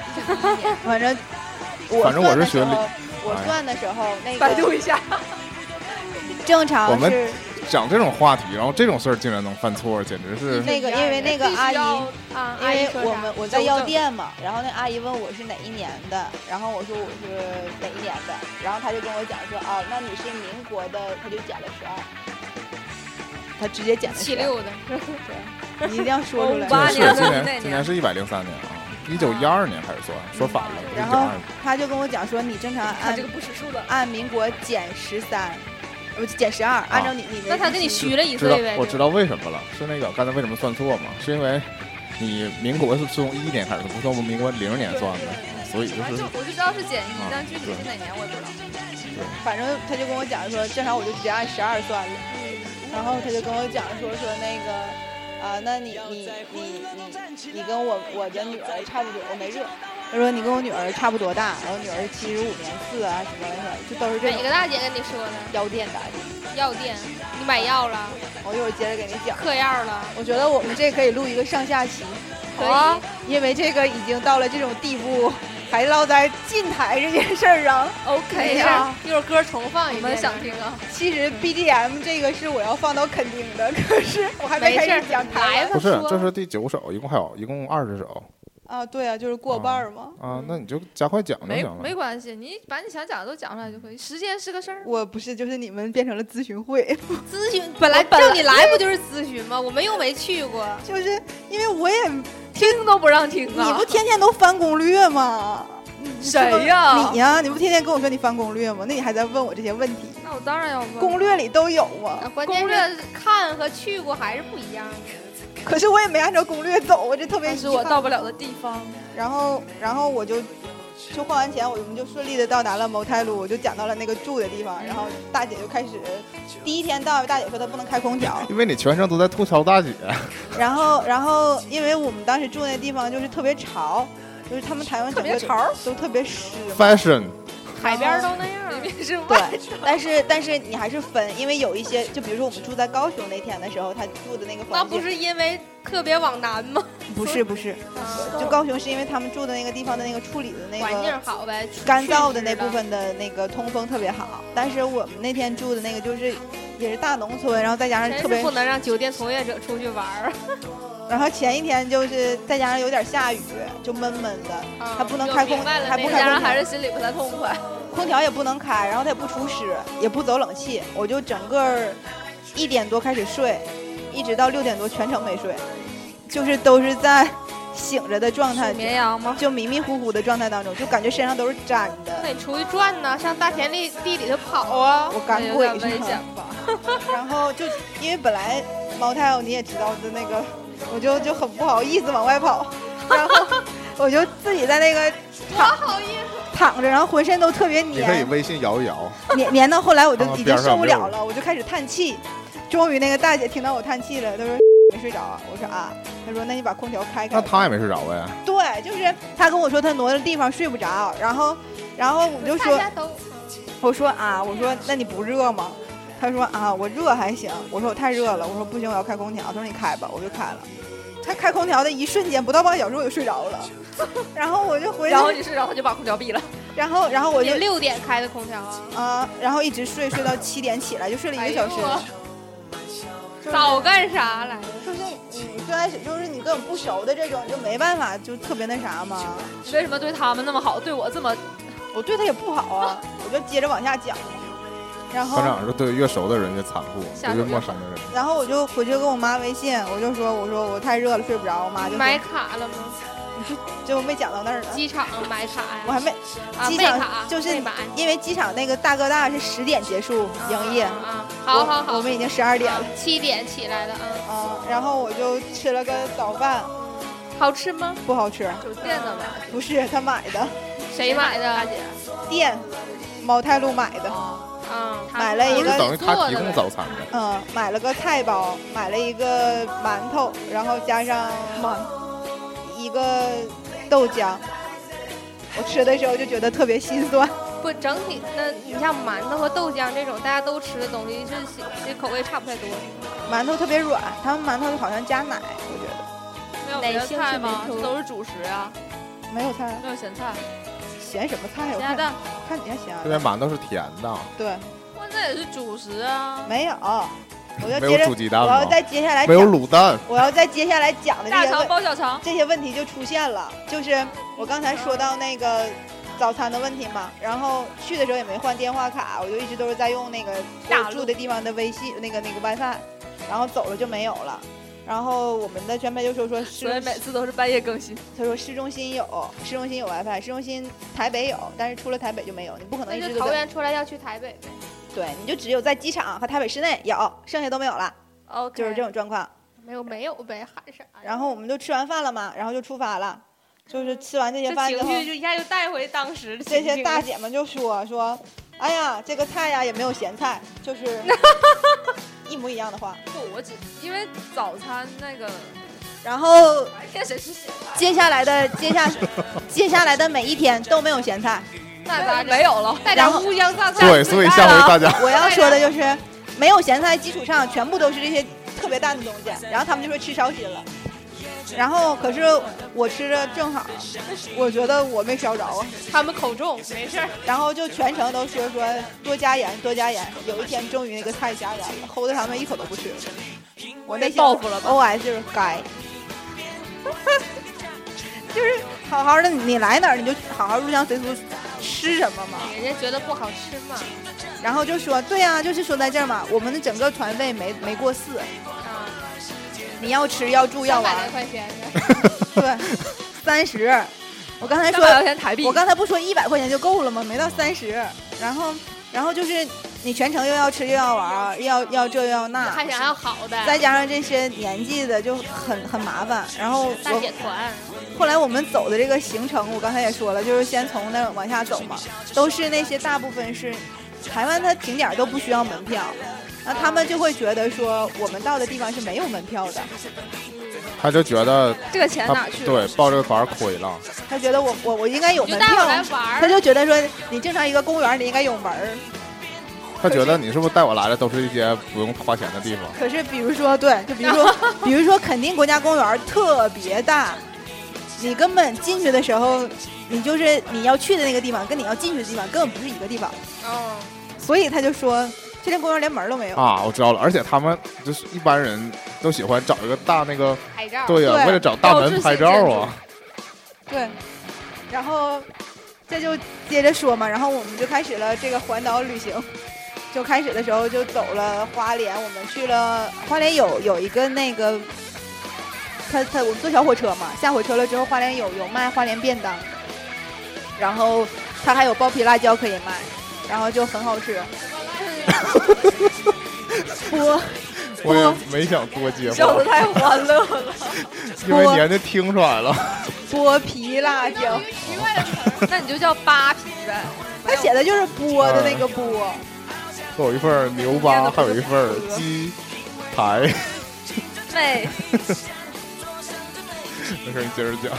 一九零一年，反正我反正我是学历算的时候，我哎算的时候那百度一下。正我们常是讲这种话题，然后这种事儿竟然能犯错，简直是那个，因为那个阿姨。啊，因为我们我在药店嘛，然后那阿姨问我是哪一年的，然后我说我是哪一年的，然后她就跟我讲说，哦，那你是民国的，她就减了十二，她直接减了12，七六的，你一定要说出来。八是年的今年今年年是一百零三年啊，一九一二年开始算，说反了，然后。她就跟我讲说，你正常按这个不识数的。按民国减十三，不减十二，按照你你的那他给你虚了一岁呗？我知道为什么了，是那个刚才为什么算错吗？是因为你民国是从一年开始，不是从民国零年算的，所以就是就我就知道是减一啊，但具体是哪年我也不知道。反正他就跟我讲说，正常我就直接按十二算了。然后他就跟我讲说说那个啊，那你你你你你跟我我的女儿差不多，我没热。他说你跟我女儿差不多大，然后女儿七十五年四啊什么的，就都是这种哪个大姐跟你说的？药店大姐。药店，你买药了？我一会儿接着给你讲。嗑药了？我觉得我们这可以录一个上下期，可以啊因为这个已经到了这种地步，还落在进台这件事儿上。OK 啊，一会儿歌重放一遍。我们想听啊，其实 BGM 这个是我要放到肯定的，可是我还没开始讲台不是这是第九首，一共还有一共二十首啊，对啊，就是过半儿嘛。啊，那你就加快讲就行了。没关系，你把你想讲的都讲出来就可以。时间是个事儿。我不是，就是你们变成了咨询会，咨询本来叫你来不就是咨询吗？我们又没去过。就是因为我也，听都不让听啊你啊不！天天都翻攻略吗？谁呀？你呀，你不天天跟我说你翻攻略吗？那你还在问我这些问题？那我当然要问。攻略里都有啊，啊关键攻略是看和去过还是不一样的。可是我也没按照攻略走，我这特别是我到不了的地方。然后，然后我就就换完钱，我们就顺利的到达了谋泰路，我就讲到了那个住的地方，然后大姐就开始，第一天到，大姐说她不能开空调，因为你全程都在吐槽大姐，然后，然后因为我们当时住那地方就是特别潮，就是他们台湾整个特别潮都特别湿，fashion 海边都那样。明明是对，但是但是你还是分，因为有一些，就比如说我们住在高雄那天的时候，他住的那个那房间，不是因为特别往南吗？不是不是，就高雄是因为他们住的那个地方的那个处理的那环境个好呗，干燥的那部分的那个通风特别好，但是我们那天住的那个就是也是大农村，然后再加上特别真是不能让酒店从业者出去玩儿。然后前一天就是再加上有点下雨，就闷闷的，啊它不能开空，还不开空调还是心里不太痛快。空调也不能开，然后它也不除湿，也不走冷气，我就整个一点多开始睡，一直到六点多全程没睡，就是都是在醒着的状态，绵羊吗？就迷迷糊糊的状态当中，就感觉身上都是粘的那。你出去转呢，上大田里地里头跑啊。我赶有鬼是？然后就因为本来茅台你也知道的那个，我就就很不好意思往外跑，然后 我就自己在那个躺好意思。躺着，然后浑身都特别黏你可以黏，微信摇一摇，黏黏到后来我就已经受不了了，我就开始叹气。终于那个大姐听到我叹气了，她说没睡着啊？我说啊，她说那你把空调开开。那她也没睡着呗？对，就是她跟我说她挪的地方睡不着，然后然后我就说，我说啊，我说那你不热吗？他说啊，我热还行。我说我太热了，我说不行，我要开空调。他说你开吧，我就开了。他开空调的一瞬间，不到半个小时我就睡着了。然后我就回然后你睡着，他就把空调闭了。然后然后我就六点开的空调啊。啊，然后一直睡睡到七点起来，就睡了一个小时。早干啥来着？就是你最开始就是你跟我不熟的这种，就没办法，就特别那啥嘛。你为什么对他们那么好，对我这么？我对他也不好啊。我就接着往下讲。然后班长说：“对越熟的人越残酷，对越陌生的人。”然后我就回去跟我妈微信，我就说：“我说我太热了，睡不着。”我妈就买卡了吗？结果没讲到那儿呢。机场买卡呀？我还没。机场就是因为机场那个大哥大是十点结束营业。啊，好好好，我们已经十二点了。七点起来的啊。啊，然后我就吃了个早饭。好吃吗？不好吃。酒店的吧？不是，他买的。谁买的？大姐。店，茅台路买的。嗯，买了一个等于他提供早餐的。嗯，买了个菜包，买了一个馒头，然后加上一个豆浆。我吃的时候就觉得特别心酸。不，整体那你像馒头和豆浆这种大家都吃的东西，就是其实口味差不太多。馒头特别软，他们馒头好像加奶，我觉得。没有菜吗？都是主食啊。没有菜。没有咸菜。咸什么菜？咸鸭蛋。看你家咸。这边馒头是甜的。对。那也是主食啊。没有。我要接着，我要再接下来没有卤蛋。我要再接下来讲的这些大包小肠，这些问题就出现了。就是我刚才说到那个早餐的问题嘛，然后去的时候也没换电话卡，我就一直都是在用那个我住的地方的微信那个那个 WiFi，然后走了就没有了。然后我们的全培就说 说，所以每次都是半夜更新。他说市中心有，市中心有 WiFi，市中心台北有，但是出了台北就没有，你不可能一直桃园出来要去台北呗。对，你就只有在机场和台北市内有，剩下都没有了。OK，就是这种状况。没有没有呗，喊啥？然后我们就吃完饭了嘛，然后就出发了。就是吃完这些饭之后，就一下就带回当时的。这些大姐们就说说，哎呀，这个菜呀也没有咸菜，就是 一模一样的话。不，我只因为早餐那个，然后天谁吃咸？接下来的接下接下来的每一天都没有咸菜。那咋没有了？带点乌江榨菜。对，所以下回大家我要说的就是，没有咸菜基础上，全部都是这些特别淡的东西。然后他们就说吃烧心了。然后可是我吃着正好，我觉得我没烧着啊。他们口重，没事儿。然后就全程都说说多加盐，多加盐。有一天终于那个菜加盐了，齁的他们一口都不吃。我那报复了，OS 就是该。就是好好的，你来哪儿你就好好入乡随俗。吃什么嘛？人家觉得不好吃嘛，然后就说对呀，就是说在这儿嘛，我们的整个团费没没过四啊。你要吃要住要玩。块钱对，三十。我刚才说。我刚才不说一百块钱就够了吗？没到三十。然后，然后就是你全程又要吃又要玩，要要这又要那。还想要好的。再加上这些年纪的就很很麻烦。然后大姐团。后来我们走的这个行程，我刚才也说了，就是先从那往下走嘛，都是那些大部分是台湾，它景点都不需要门票，那他们就会觉得说我们到的地方是没有门票的，他就觉得这个钱哪去？对，报这个团亏了。他觉得我我我应该有门票，他就觉得说你正常一个公园你应该有门儿。他觉得你是不是带我来的都是一些不用花钱的地方？可是比如说对，就比如说 比如说肯定国家公园特别大。你根本进去的时候，你就是你要去的那个地方，跟你要进去的地方根本不是一个地方。哦，所以他就说，这片公园连门都没有啊！我知道了，而且他们就是一般人都喜欢找一个大那个拍照，对呀，为了找大门拍照啊。对，然后这就接着说嘛，然后我们就开始了这个环岛旅行。就开始的时候就走了花莲，我们去了花莲有有一个那个。他他我们坐小火车嘛，下火车了之后，花莲有有卖花莲便当，然后他还有剥皮辣椒可以卖，然后就很好吃。剥，我也没想多接话，笑的太欢乐了，因为年的听出来了。剥皮辣椒，奇怪的词那你就叫扒皮呗。他写的就是剥的那个剥。有一份牛扒，还有一份鸡排。妹，没事，你接着讲。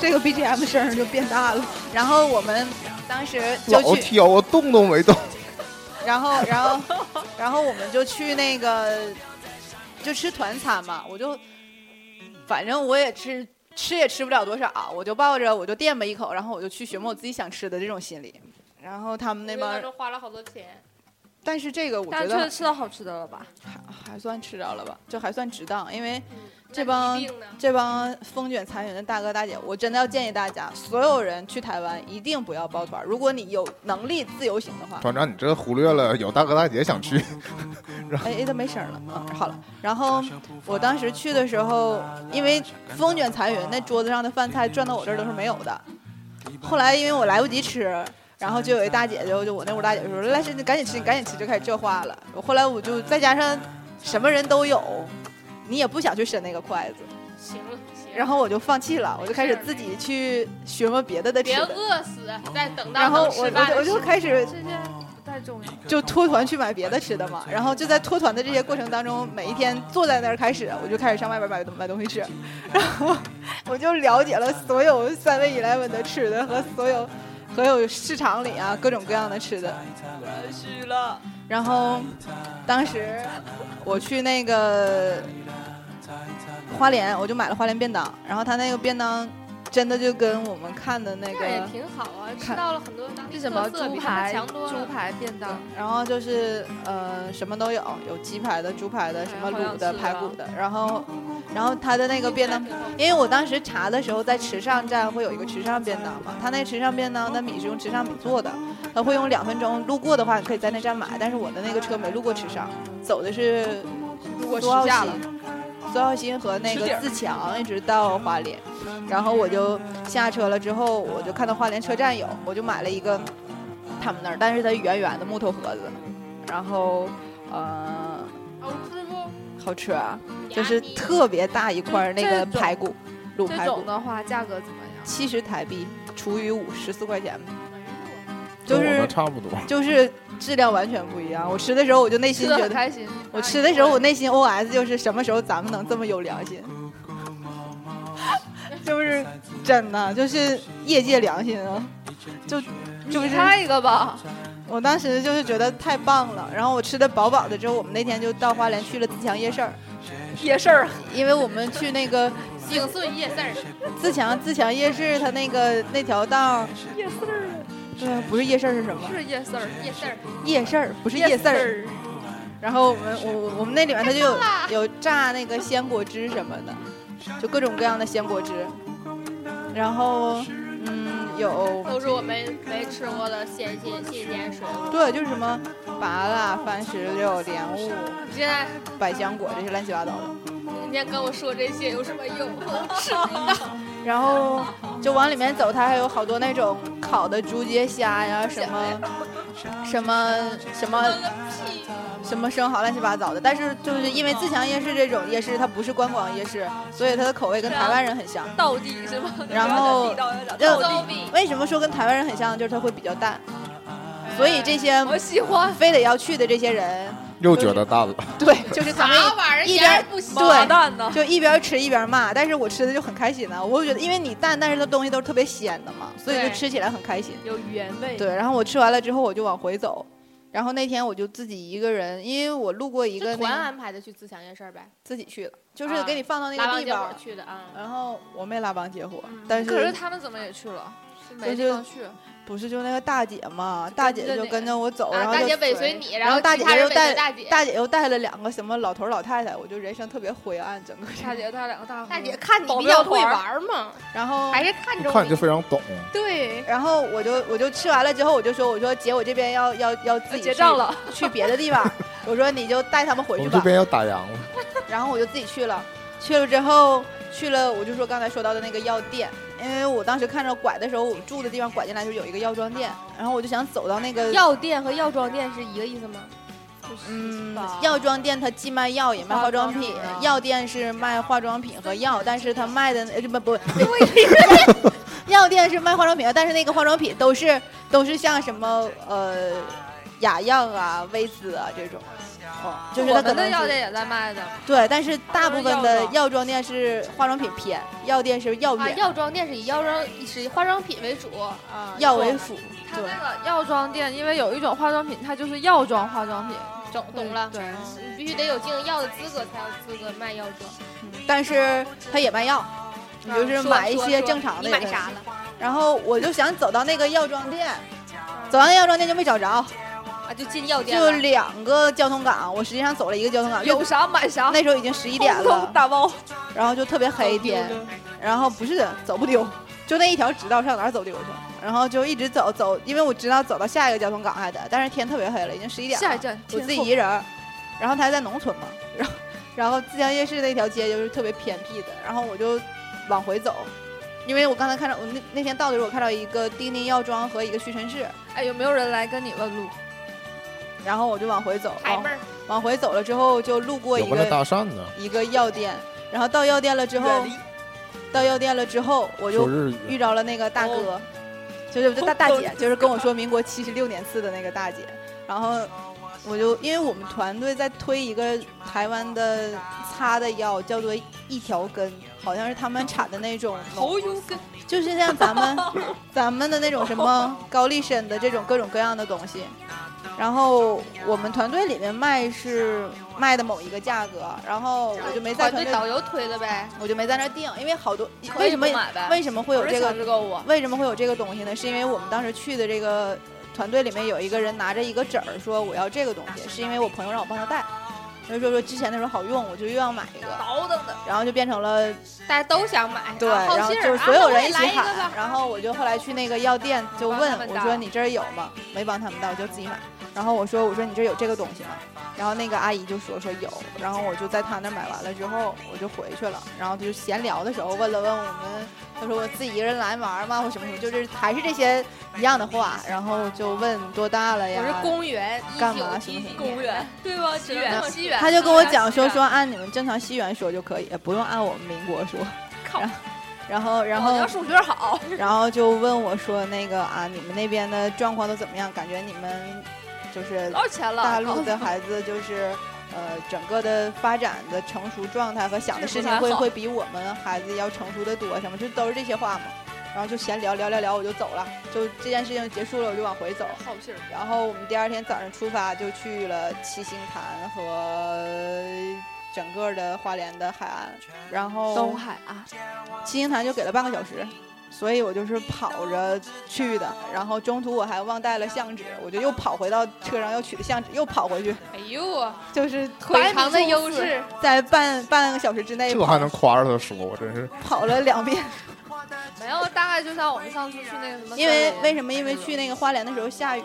这个 BGM 声儿就变大了。然后我们当时就去，老挑，我动都没动。然后，然后，然后我们就去那个，就吃团餐嘛。我就，反正我也吃，吃也吃不了多少，我就抱着我就垫吧一口，然后我就去寻摸我自己想吃的这种心理。然后他们那帮人花了好多钱，但是这个我觉但得是吃到好吃的了吧？还还算吃着了吧，就还算值当，因为这帮这帮风卷残云的大哥大姐，我真的要建议大家，所有人去台湾一定不要抱团。如果你有能力自由行的话，团长，你这忽略了有大哥大姐想去。哎哎，都没声儿了，嗯，好了。然后我当时去的时候，因为风卷残云，那桌子上的饭菜转到我这儿都是没有的。后来因为我来不及吃，然后就有一大姐就就我那屋大姐就说：“来，是你赶紧吃，你赶紧吃。”就开始这话了。后来我就再加上什么人都有，你也不想去伸那个筷子，行了，行了然后我就放弃了，我就开始自己去询问别的的吃别的。饿死，再等到然后我我就我就开始这些不太重要。就脱团去买别的吃的嘛，然后就在脱团的这些过程当中，每一天坐在那儿开始，我就开始上外边买东买东西吃，然后我就了解了所有三位 eleven 的吃的和所有所有市场里啊各种各样的吃的。虚了。然后当时我去那个花莲，我就买了花莲便当，然后他那个便当真的就跟我们看的那个也。挺好啊，吃看到了很多当地是什么猪排？猪排便当，然后就是呃什么都有，有鸡排的、猪排的、什么卤的、排骨的，然后然后他的那个便当，因为我当时查的时候在池上站会有一个池上便当嘛，他那池上便当的米是用池上米做的，他会用两分钟，路过的话你可以在那站买，但是我的那个车没路过池上，走的是路过苏澳实价了新。苏澳新和那个自强一直到花莲，然后我就下车了之后，我就看到花莲车站有，我就买了一个他们那儿，但是它圆圆的木头盒子，然后呃好吃不？好吃啊，就是特别大一块那个排骨，卤排骨种的话价格怎么样？七十台币除以五十四块钱，就是差不多。就是质量完全不一样。我吃的时候我就内心觉得，开心。我吃的时候我内心 OS 就是什么时候咱们能这么有良心？就是真的，就是业界良心啊！就就是你开一个吧，我当时就是觉得太棒了，然后我吃的饱饱的之后，我们那天就到花莲去了自强夜市儿，夜市儿因为我们去那个景顺夜市儿，自强自强夜市，它那个那条道，夜市儿对，不是夜市儿是什么？是夜市儿，夜市儿，夜市儿不是夜市儿。然后我们我我我们那里面它就有 有榨那个鲜果汁什么的，就各种各样的鲜果汁，然后嗯有都是我没没吃过的鲜新新鲜水果。对，就是什么芭乐、番石榴、莲雾、你现在百香果这些乱七八糟的。你今天跟我说这些有什么用？我吃的。然后就往里面走，它还有好多那种烤的竹节虾呀，什么什么什么什么生蚝乱七八糟的。但是就是因为自强夜市这种夜市，它不是观光夜市，所以它的口味跟台湾人很像。是吗？然后到高比为什么说跟台湾人很像？就是它会比较淡，所以这些我喜欢非得要去的这些人，又觉得淡了。对，就是他们？一边不行。对蛋呢。就一边吃一边骂，但是我吃的就很开心呢。我觉得，因为你淡，但是它东西都是特别鲜的嘛，所以就吃起来很开心。有原味。对，然后我吃完了之后，我就往回走。然后那天我就自己一个人，因为我路过一个是团那个安排的去自强夜市呗，自己去了，就是啊给你放到那个地方。去的啊。然后我没拉帮结伙，但是可是他们怎么也去了？是没地方去。不是就那个大姐嘛，大姐就跟着我走，然啊，后就大姐尾随你，然后大姐又带大姐。大姐又带了两个什么老头老太太，我就人生特别灰暗，整个大姐带两个大大姐姐，看你比较会玩嘛，然后还是看着看你就。非常懂。对，然后我就我就吃完了之后，我就说我说姐，我这边要要要自己去结账了，去别的地方，我说你就带他们回去吧。我们这边要打烊了，然后我就自己去了，去了之后去了，我就说刚才说到的那个药店，因为我当时看着拐的时候，我住的地方拐进来就有一个药妆店，然后我就想走到那个药店和药妆店是一个意思吗？嗯，药妆店它既卖药也卖化妆品药店是卖化妆品和药，但是它卖的呃不不，药店是卖化妆品的，但是那个化妆品都是都是像什么呃雅漾啊、薇姿啊这种。哦，就是我们的它可能是药店也在卖的，对，但是大部分的药妆店是化妆品偏，药店是药啊，店，药妆店是以药妆是以化妆品为主啊，药为辅。它那个药妆店，因为有一种化妆品，它就是药妆化妆品，懂懂了。对，你必须得有经营药的资格，才有资格卖药妆。但是它也卖药，你就是买一些正常的。你买啥了？然后我就想走到那个药妆店，走到那药妆店就没找着，啊，就进药店就了。两个交通岗，我实际上走了一个交通岗，有啥买啥，那时候已经十一点通通了，打包。然后就特别黑天，然后不是走不丢，就那一条直道上哪儿走丢去？然后就一直走走，因为我知道走到下一个交通岗还得，但是天特别黑了，已经十一点了。下一站，我自己一人儿，然后他还在农村嘛，然后然后自强夜市那条街就是特别偏僻的，然后我就往回走，因为我刚才看到我那那天到的时候，我看到一个丁丁药妆和一个屈臣氏，哎，有没有人来跟你问路？然后我就往回走，往回走了之后就路过一个那个搭讪呢，一个药店，然后到药店了之后，到药店了之后我就遇着了那个大哥，就是大大姐，就是跟我说民国七十六年次的那个大姐，然后我就因为我们团队在推一个台湾的擦的药，叫做一条根，好像是他们产的那种，头油根，就是像咱们 咱们的那种什么高丽参的这种各种各样的东西。然后我们团队里面卖是卖的某一个价格，然后我就没在团队，导游推的呗。我就没在那儿定，因为好多为什么为什么会有这个？为什么会有这个东西呢？是因为我们当时去的这个团队里面有一个人拿着一个纸儿说我要这个东西，是因为我朋友让我帮他带，他就说说之前那时候好用，我就又要买一个，倒腾的，然后就变成了大家都想买，对，啊然后就是所有人一起喊然后我就后来去那个药店就问我说你这儿有吗？没帮他们到，我就自己买。然后我说我说你这有这个东西吗？然后那个阿姨就说说有，然后我就在她那儿买完了之后我就回去了，然后就闲聊的时候问了问我们，她说我自己一个人来玩吗？或什么什么，就是还是这些一样的话，然后就问多大了呀？我是公园，干嘛1971什么什么公园，对吧？西园，他就跟我讲说说按你们正常西园说就可以，不用按我们民国说。靠然后然后数学好，然后就问我说那个啊，你们那边的状况都怎么样？感觉你们就是？大陆的孩子就是。呃，整个的发展的成熟状态和想的事情会会比我们孩子要成熟的多，什么就都是这些话嘛。然后就闲聊聊聊聊，我就走了，就这件事情结束了，我就往回走。好信儿。然后我们第二天早上出发，就去了七星潭和整个的花莲的海岸。然后东海啊，七星潭就给了半个小时，所以我就是跑着去的。然后中途我还忘带了相纸，我就又跑回到车上又取的相纸，又跑回去，哎呦啊，就是腿长的优势，在半半个小时之内这还能夸着他说，我真是跑了两遍。没有，大概就像我们上次去那个什么，因为为什么？因为去那个花莲的时候下雨，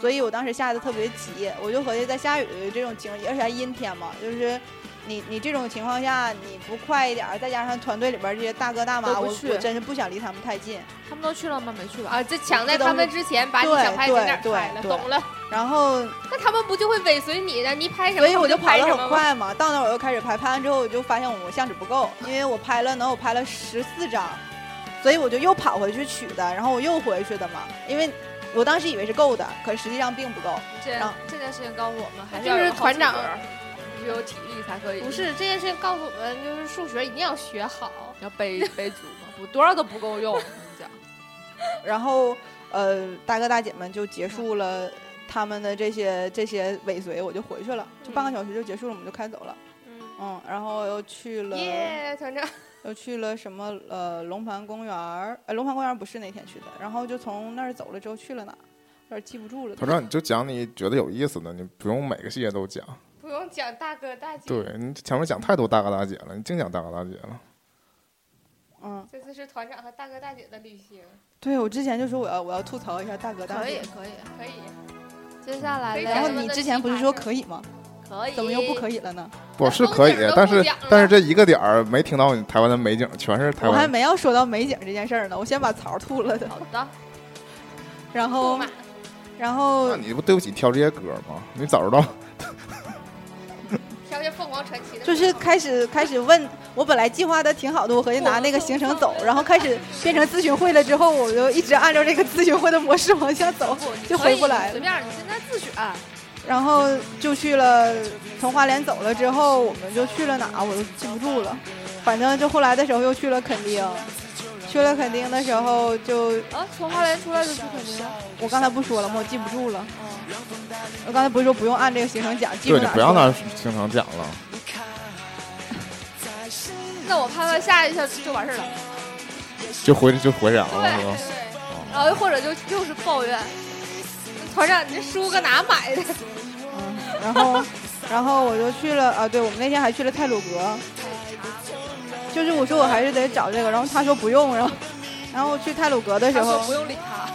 所以我当时下的特别急，我就合计在下雨这种情况，而且还阴天嘛，就是你你这种情况下你不快一点儿，再加上团队里边这些大哥大妈，我去我真是不想离他们太近。他们都去了吗？没去吧？啊，这抢在他们之前把你想拍的景点对拍了，懂了？然后，那他们不就会尾随你，的你拍什么，所以我就就跑得很。快嘛。到那儿我又开始拍，拍完之后我就发现我相纸不够，因为我拍了能我拍了十四张，所以我就又跑回去取的，然后我又回去的嘛，因为我当时以为是够的，可实际上并不够。这然这件事情告诉我们，还是就是要团长有体力才可以。不是这件事情告诉我们，就是数学一定要学好。要背 背足嘛，不多少都不够用。我跟你讲，然后呃，大哥大姐们就结束了他们的这些这些尾随，我就回去了，就半个小时就结束了，我们就开走了。嗯，嗯，然后又去了，耶，团长，又去了什么呃龙盘公园儿，呃龙盘公园不是那天去的，然后就从那儿走了之后去了哪儿，有点记不住了。团长你就讲你觉得有意思的，你不用每个细节都讲。讲大哥大姐，对你前面讲太多大哥大姐了，你净讲大哥大姐了。嗯，这次是团长和大哥大姐的旅行，对我之前就说我要我要吐槽一下大哥大姐可以，可以。可以。接下来然后你之前不是说可以吗？可以，怎么又不可以了呢？不是可以但是但是这一个点儿没听到你台湾的美景，全是台湾。我还没要说到美景这件事儿呢，我先把槽吐了的，好的，然后然后那你不对不起挑这些歌吗？你早知道挑些凤凰传奇的，就是开始开始问我本来计划的挺好的，我合计拿那个行程走，然后开始变成咨询会了之后，我就一直按照这个咨询会的模式往下走，就回不来了。随便，你现在自选。然后就去了，从花莲走了之后，我们就去了哪？我都记不住了。反正就后来的时候又去了垦丁，去了垦丁的时候就啊，从花莲出来就去垦丁。我刚才不说了吗？我记不住了。我刚才不是说不用按这个行程讲，记对你不要拿行程讲了。那我判断下一下就完事儿了。就回就回凉了是吧？然后或者就又是抱怨。团长，你这书搁哪买的？嗯，然后，然后我就去了啊，对我们那天还去了泰鲁阁，就是我说我还是得找这个，然后他说不用，然后，然后去泰鲁阁的时候不用理他。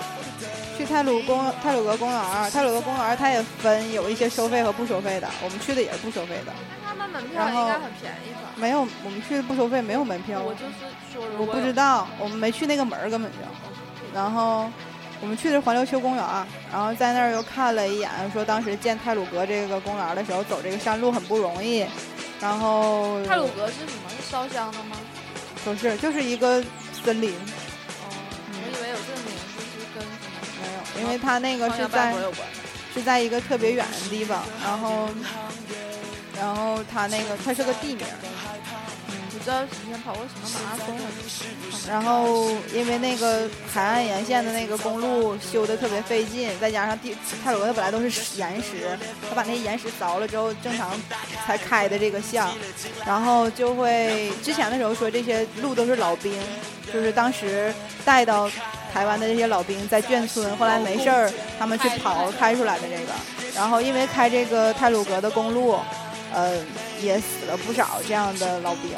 去泰鲁公泰鲁阁公园，泰鲁阁公园它也分有一些收费和不收费的，我们去的也是不收费的。他们门票应该很便宜吧？没有，我们去的不收费，没有门票。我就是说，我不知道，我们没去那个门根本就，然后。我们去的是环球公园，然后在那儿又看了一眼，说当时建泰鲁阁这个公园的时候走这个山路很不容易。然后泰鲁格是什么？是烧香的吗？不是，就是一个森林。哦，我以为有这个名字是跟什么？没有，因为它那个是在是在一个特别远的地方，然后然后它那个它是个地名。不知道以前跑过什么马拉松了然后因为那个海岸沿线的那个公路修的特别费劲，再加上地泰鲁格本来都是岩石，他把那些岩石凿了之后，正常才开的这个巷，然后就会之前的时候说这些路都是老兵，就是当时带到台湾的这些老兵在眷村，后来没事儿他们去刨开出来的这个，然后因为开这个泰鲁格的公路。呃，也死了不少这样的老兵，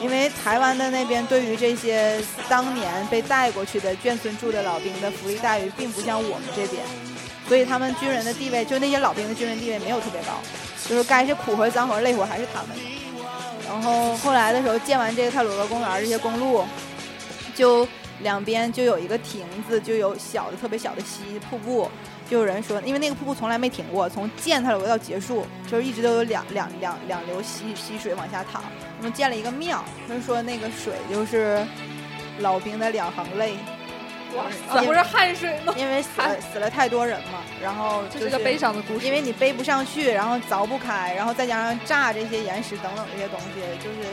因为台湾的那边对于这些当年被带过去的眷村住的老兵的福利待遇，并不像我们这边，所以他们军人的地位，就那些老兵的军人地位没有特别高，就是该是苦活、脏活、累活还是他们。然后后来的时候建完这个泰鲁格公园这些公路，就两边就有一个亭子，就有小的特别小的溪瀑布。就有人说，因为那个瀑布从来没停过，从建它楼到结束，就是一直都有两两两两流溪溪水往下淌。他们建了一个庙，他们说那个水就是老兵的两行泪，哇塞不是汗水吗？因为死死了太多人嘛，然后这是个悲伤的故事。因为你背不上去，然后凿不开，然后再加上炸这些岩石等等这些东西，就是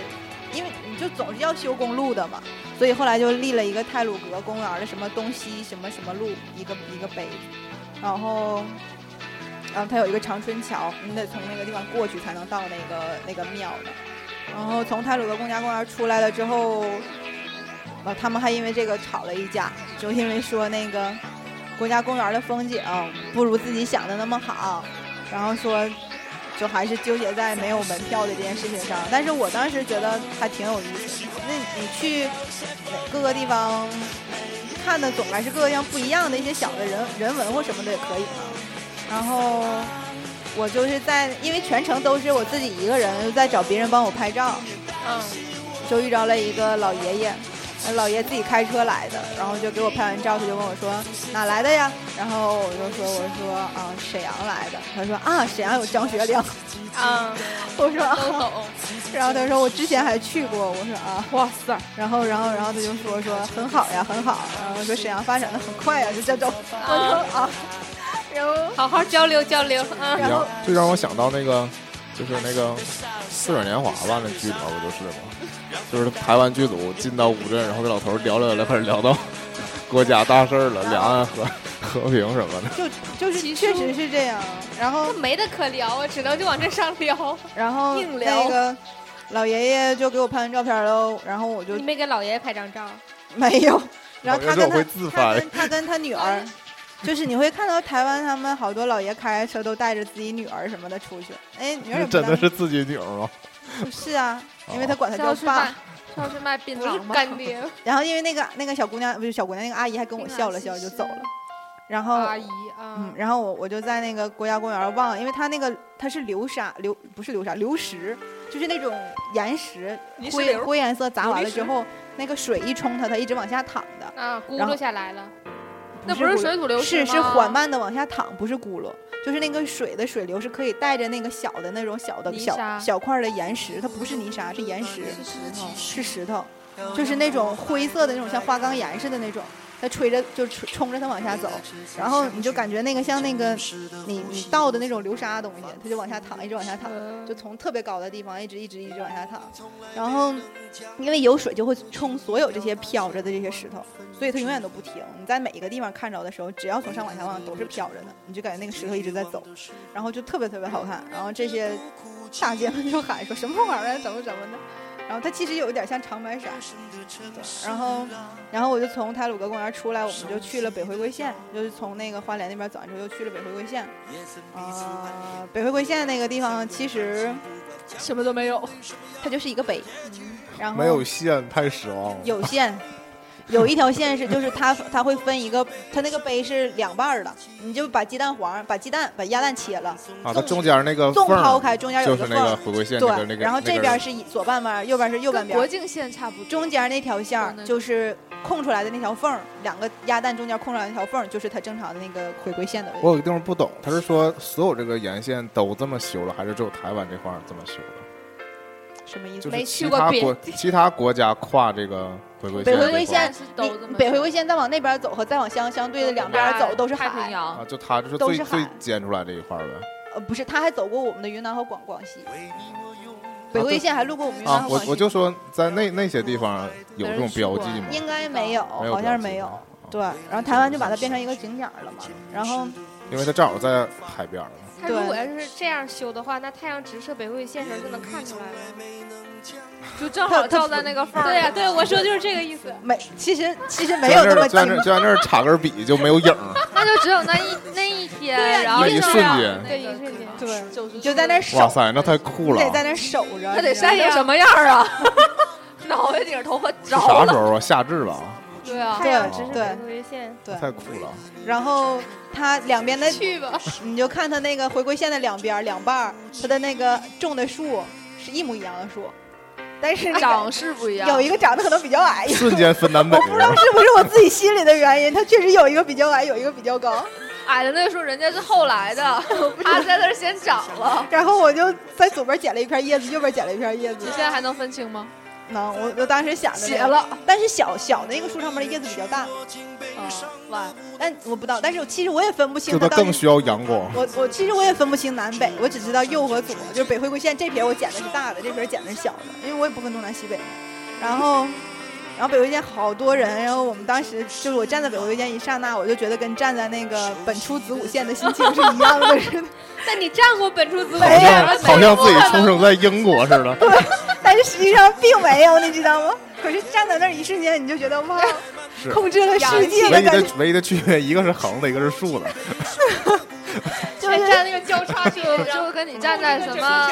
因为你就总是要修公路的嘛，所以后来就立了一个泰鲁格公园的什么东西什么什么路一个一个碑。然后，然后它有一个长春桥，你得从那个地方过去才能到那个那个庙的。然后从泰鲁格公家公园出来了之后，呃，他们还因为这个吵了一架，就因为说那个国家公园的风景不如自己想的那么好，然后说就还是纠结在没有门票的这件事情上。但是我当时觉得还挺有意思的。那你去各个地方？看的总还是各个样不一样的一些小的人人文或什么的也可以嘛。然后我就是在，因为全程都是我自己一个人在找别人帮我拍照，嗯，就遇着了一个老爷爷。老爷自己开车来的，然后就给我拍完照，他就问我说哪来的呀？然后我就说我说啊沈阳来的。他说啊沈阳有张学良，啊，我说啊，然后他说我之前还去过。我说啊哇塞，然后然后然后他就说说很好呀很好，然后说沈阳发展的很快呀就这种。我说啊，然后好好交流交流啊。然后就让我想到那个就是那个《似水年华》吧，那剧里不就是吗？就是台湾剧组进到乌镇，然后跟老头聊聊聊，开始聊到 国家大事了，两岸和和平什么的。就就是确实是这样，然后没得可聊啊，只能就往这上聊。然后那个老爷爷就给我拍完照片喽，然后我就你没给老爷爷拍张照？没有。然后他跟他他跟他跟他女儿，就是你会看到台湾他们好多老爷开车都带着自己女儿什么的出去。哎，女儿真的是自己女儿吗？是啊，因为他管他叫爸，是要去卖槟榔吗？干爹。然后因为那个那个小姑娘不是小姑娘，那个阿姨还跟我笑了笑就走了。然后阿姨啊，嗯，然后我我就在那个国家公园望，因为它那个它是流沙流不是流沙流石，就是那种岩石灰灰颜色砸完了之后，那个水一冲它，它一直往下淌的啊，咕噜下来了。那不是水土流是是缓慢的往下淌，不是轱辘。就是那个水的水流是可以带着那个小的那种小的小小块的岩石，它不是泥沙，是岩石，是石头，是石头，就是那种灰色的那种像花岗岩似的那种。它吹着就吹冲着它往下走，然后你就感觉那个像那个你你倒的那种流沙东西，它就往下淌，一直往下淌，就从特别高的地方一直一直一直往下淌。然后因为有水就会冲所有这些飘着的这些石头，所以它永远都不停。你在每一个地方看着的时候，只要从上往下望都是飘着的，你就感觉那个石头一直在走，然后就特别特别好看。然后这些大姐们就喊说什么玩意儿，怎么怎么的。然后它其实有一点像长白山，对。然后，然后我就从太鲁阁公园出来，我们就去了北回归线，就是从那个花莲那边走完之后，又去了北回归线。啊、北回归线那个地方其实什么都没有。它就是一个北，然后没有线太失望了。有线，有一条线是就是它它会分一个，它那个杯是两半儿的，你就把鸡蛋黄、把鸡蛋、把鸭蛋切了，啊，它中间那个纵缝儿抛开，中间有就是那个回归线那个那对，个，然后这边是左半边，右边是右半边国境线差不多。中间那条线就是空出来的那条缝儿，两个鸭蛋中间空出来的那条缝儿，就是它正常的那个回归线的位置。我有个地方不懂，他是说所有这个沿线都这么修了，还是只有台湾这块儿这么修了？什么意思？就是没其他去过别国其他国家跨这个北回归线你北回归线再往那边走和再往相相对的两边走都是海，太平洋啊，，就它就是最都是海最尖出来这一块儿呗。呃，不是，他还走过我们的云南和广广西。北回归线还路过我们云南啊，我和广西，我就说在那那些地方有这种标记吗？应该没有，没有好像是没有。对，然后台湾就把它变成一个景点儿了嘛，然后因为它正好在海边儿嘛。它如果要是这样修的话，那太阳直射北回归线时候就能看出来了。就正好照在那个缝儿。对呀、对，我说就是这个意思。没，其实其实没有那么在那儿就在那儿近，就在那儿插根笔就没有影儿，那就只有那一那一天，然后那一瞬间对一瞬间对，就在那儿守哇，塞，那太酷了！你得在那儿守着。他得晒成什么样儿啊？脑袋顶头发是着了。啥时候啊？夏至吧？对啊，太阳对对直射北回归线，对，太酷了！然后它两边的，去吧。你就看它那个回归线的两边两半儿，它的那个种的树是一模一样的树，但是长是不一样。有一个长得可能比较矮，瞬间分南北我不知道是不是我自己心里的原因，他确实有一个比较矮，有一个比较高。矮的那个树，人家是后来的，他在那儿先长了。然后我就在左边捡了一片叶子，右边捡了一片叶子你。现在还能分清吗？能，我我当时想着那个写了，但是小小的那个树上面的叶子比较大，啊，晚但我不知道，但是我其实我也分不清就它到底。它更需要阳光。我我其实我也分不清南北，我只知道右和左，就是北回归线这撇我剪的是大的，这撇剪的是小的，因为我也不分东南西北。然后，然后北回归线好多人，然后我们当时就是我站在北回归线一刹那，我就觉得跟站在那个本初子午线的心情是一样的似的。但你站过本初子午线吗？像好像自己出生在英国似的。但是实际上并没有，你知道吗？可是站在那儿一瞬间，你就觉得哇，是控制了世界唯一的的感觉，唯一的区别，一个是横的，一个是竖的。就是站那个交叉处，就跟你站在什么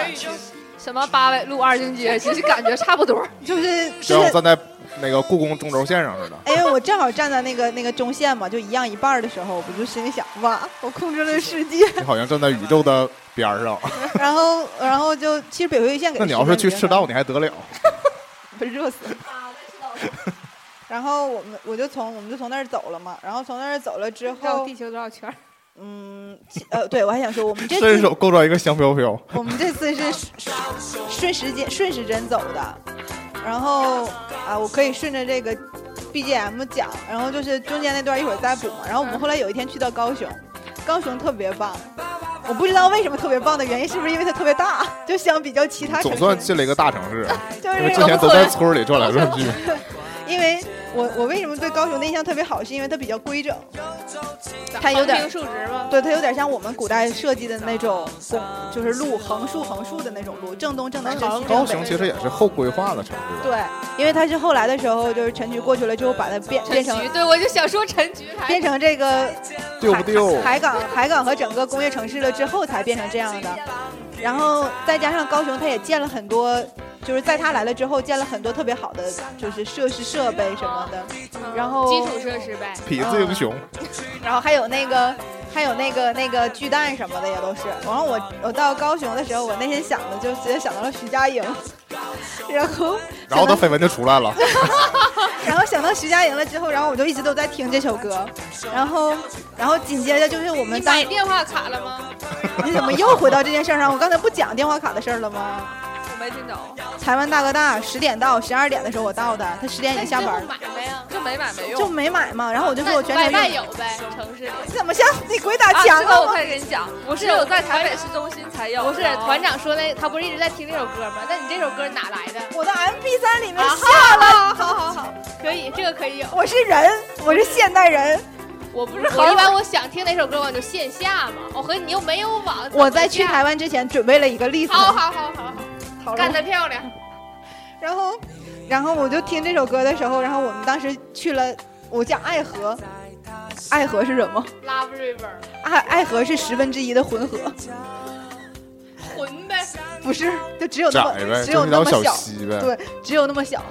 什么八纬路二经街，其实感觉差不多。就是就是，站在那个故宫中轴线上似的。哎因为我正好站在那个那个中线嘛，就一样一半儿的时候，我不就心里想，哇，我控制了世界。你好像站在宇宙的边儿上。然后然后就其实北回归线给那你要是去赤道，你还得了？不热死了。然后我们我就从我们就从那儿走了嘛，然后从那儿走了之后绕地，球多少圈儿？嗯，呃，对我还想说，我们这伸次手够着一个香飘飘。我们这次是顺时间顺时针走的，然后啊，我可以顺着这个 BGM 讲，然后就是中间那段一会儿再补嘛。然后我们后来有一天去到高雄，高雄特别棒，我不知道为什么特别棒的原因，是不是因为它特别大？就相比较其他城 总算，进了一个大城市，就因为之前都在村里转来转去。因为我我为什么对高雄的印象特别好，是因为它比较规整，它有点横平竖直吗？对，它有点像我们古代设计的那种，就是路横竖横竖的那种路，正东正南正西高。雄其实也是后规划的城市。对，因为它是后来的时候，就是陈局过去了之后，把它变变成，对我就想说陈局还变成这个丢不丢？海港海港和整个工业城市了之后，才变成这样的。然后再加上高雄，它也建了很多，就是在他来了之后，建了很多特别好的就是设施设备什么的。然后基础设施呗。痞子英雄，然后还有那个，还有那个那个巨蛋什么的也都是。然后我我到高雄的时候，我那天想的就直接想到了徐佳莹，然后然后他绯闻就出来了。然后想到徐佳莹了之后，然后我就一直都在听这首歌，然后然后紧接着就是我们当你买电话卡了吗？你怎么又回到这件事上？我刚才不讲电话卡的事儿了吗？我没听懂。台湾大哥大十点到，十二点的时候我到的，他十点已经下班了。买没呀？就没买没用，就没买嘛。然后我就说我全程外卖有呗，城市里。怎么像你鬼打墙了？我可以跟你讲，不是我在台北市中心才有。不是团长说那，他不是一直在听这首歌吗？那你这首歌哪来的？我的 M P 三里面下了。好好好，可以，这个可以有。我是人，我是现代人。我不是我一般我想听哪首歌我就线下嘛。我和你又没有网。我在去台湾之前准备了一个例子。好好好好好，干得漂亮。然后，然后我就听这首歌的时候，然后我们当时去了，我讲爱河，爱河是什么？Love River。爱爱河是十分之一的浑河。浑呗？不是，就只有那么只有那么小，对，只有那么小。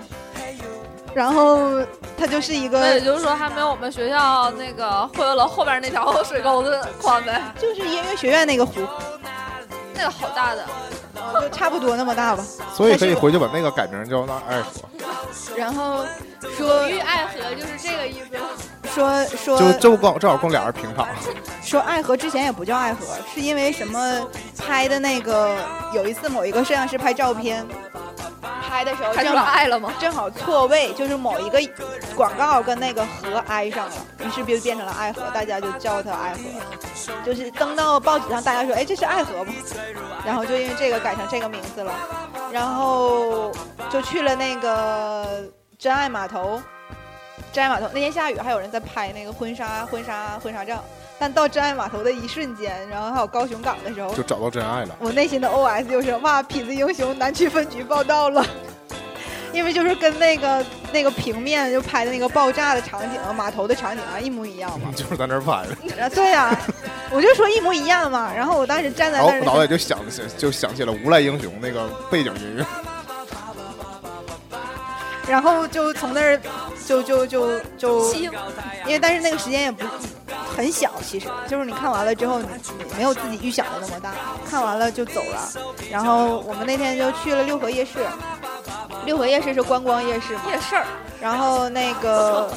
然后它就是一个，也就是说还没有我们学校那个会游楼后边那条水沟子宽呗。就是音乐学院那个湖，那个好大的。就差不多那么大吧，所以可以回去把那个改名叫那爱河。然后说遇爱河就是这个意思。说说就就正好正好供俩人平躺。说爱河之前也不叫爱河，是因为什么拍的那个有一次某一个摄像师拍照片。拍的时候正好爱了吗？正好错位，就是某一个广告跟那个河挨上了，于是就变成了爱河，大家就叫它爱河。就是登到报纸上，大家说，哎，这是爱河吗？然后就因为这个改成这个名字了。然后就去了那个真爱码头，真爱码头那天下雨，还有人在拍那个婚纱婚纱婚纱照。但到真爱码头的一瞬间，然后还有高雄港的时候，就找到真爱了。我内心的 OS 就是哇，痞子英雄南区分局报道了，因为就是跟那个那个平面就拍的那个爆炸的场景、码头的场景啊一模一样嘛。就是在那儿拍的。对呀，我就说一模一样嘛。然后我当时站在那儿，脑袋就想就想起了无赖英雄那个背景音乐。然后就从那儿就就就就，因为但是那个时间也不。很小，其实就是你看完了之后，你没有自己预想的那么大。看完了就走了，然后我们那天就去了六合夜市。六合夜市是观光夜市嘛？夜市。然后那个。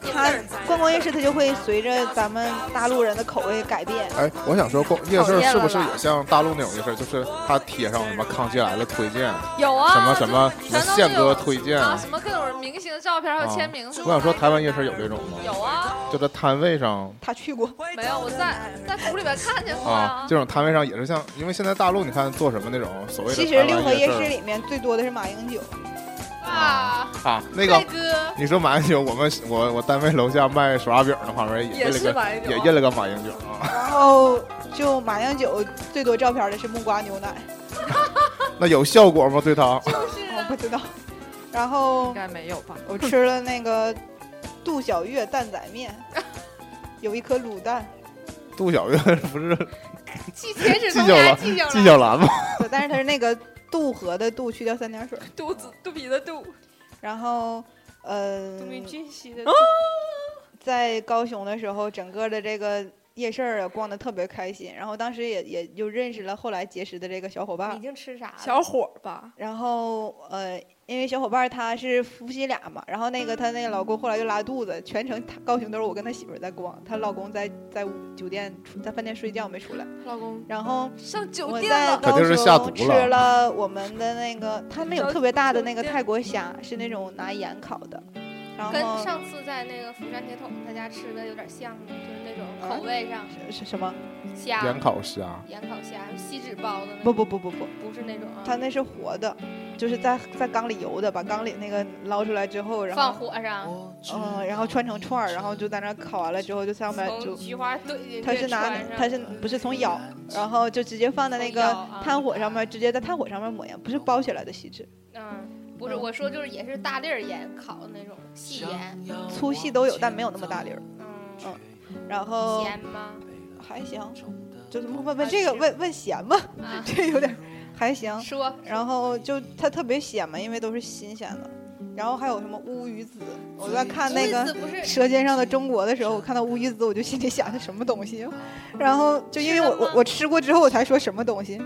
它观光夜市，它就会随着咱们大陆人的口味改变。哎，我想说，逛夜市是不是也像大陆那种夜市？就是它贴上什么康熙来了推荐，有啊，什么什么什么宪哥推荐啊，什么各种明星的照片还有签名。我想说，台湾夜市有这种吗？有啊，就在摊位上。他去过没有？我在在图里边看见过啊。这种摊位上也是像，因为现在大陆你看做什么那种所谓的。其实六合夜市里面最多的是马英九。啊啊，那个，你说马英九，我们我我单位楼下卖手抓饼的旁边也印了个，也印了个马英九啊。然后就马英九最多照片的是木瓜牛奶，那有效果吗？对他？就是我不知道。然后应该没有吧？我吃了那个杜小月蛋仔面，有一颗卤蛋。杜小月不是？季季小兰，季小兰吗？对，但是他是那个。渡河的渡去掉三点水，肚子肚皮的肚，然后呃，杜明俊熙的，在高雄的时候，整个的这个夜市啊逛的特别开心，然后当时也也就认识了后来结识的这个小伙伴。已经吃啥？小伙吧。然后呃。因为小伙伴他是夫妻俩嘛，然后那个他那个老公后来就拉肚子，全程他高兴都是我跟他媳妇在逛，她老公在在酒店在饭店睡觉没出来。老公，然后上酒店了。我在高雄吃了我们的那个，他们有特别大的那个泰国虾，是那种拿盐烤的。跟上次在那个釜山铁桶他家吃的有点像，就是那种口味上是什么虾？盐烤虾。盐烤虾，锡纸包的。不不不不不，不是那种啊。他那是活的，就是在在缸里游的，把缸里那个捞出来之后，然后放火上，嗯，然后串成串儿，然后就在那烤完了之后，就上面就菊花对，他是拿它是不是从咬，然后就直接放在那个炭火上面，直接在炭火上面抹盐，不是包起来的锡纸。嗯。不是我说，就是也是大粒儿盐烤的那种细盐，粗细都有，但没有那么大粒儿。嗯嗯，然后咸吗？还行，就问问问这个问问咸吗？这有点还行。说，然后就它特别咸嘛，因为都是新鲜的。然后还有什么乌鱼子？我在看那个《舌尖上的中国》的时候，我看到乌鱼子，我就心里想是什么东西。然后就因为我我我吃过之后，我才说什么东西。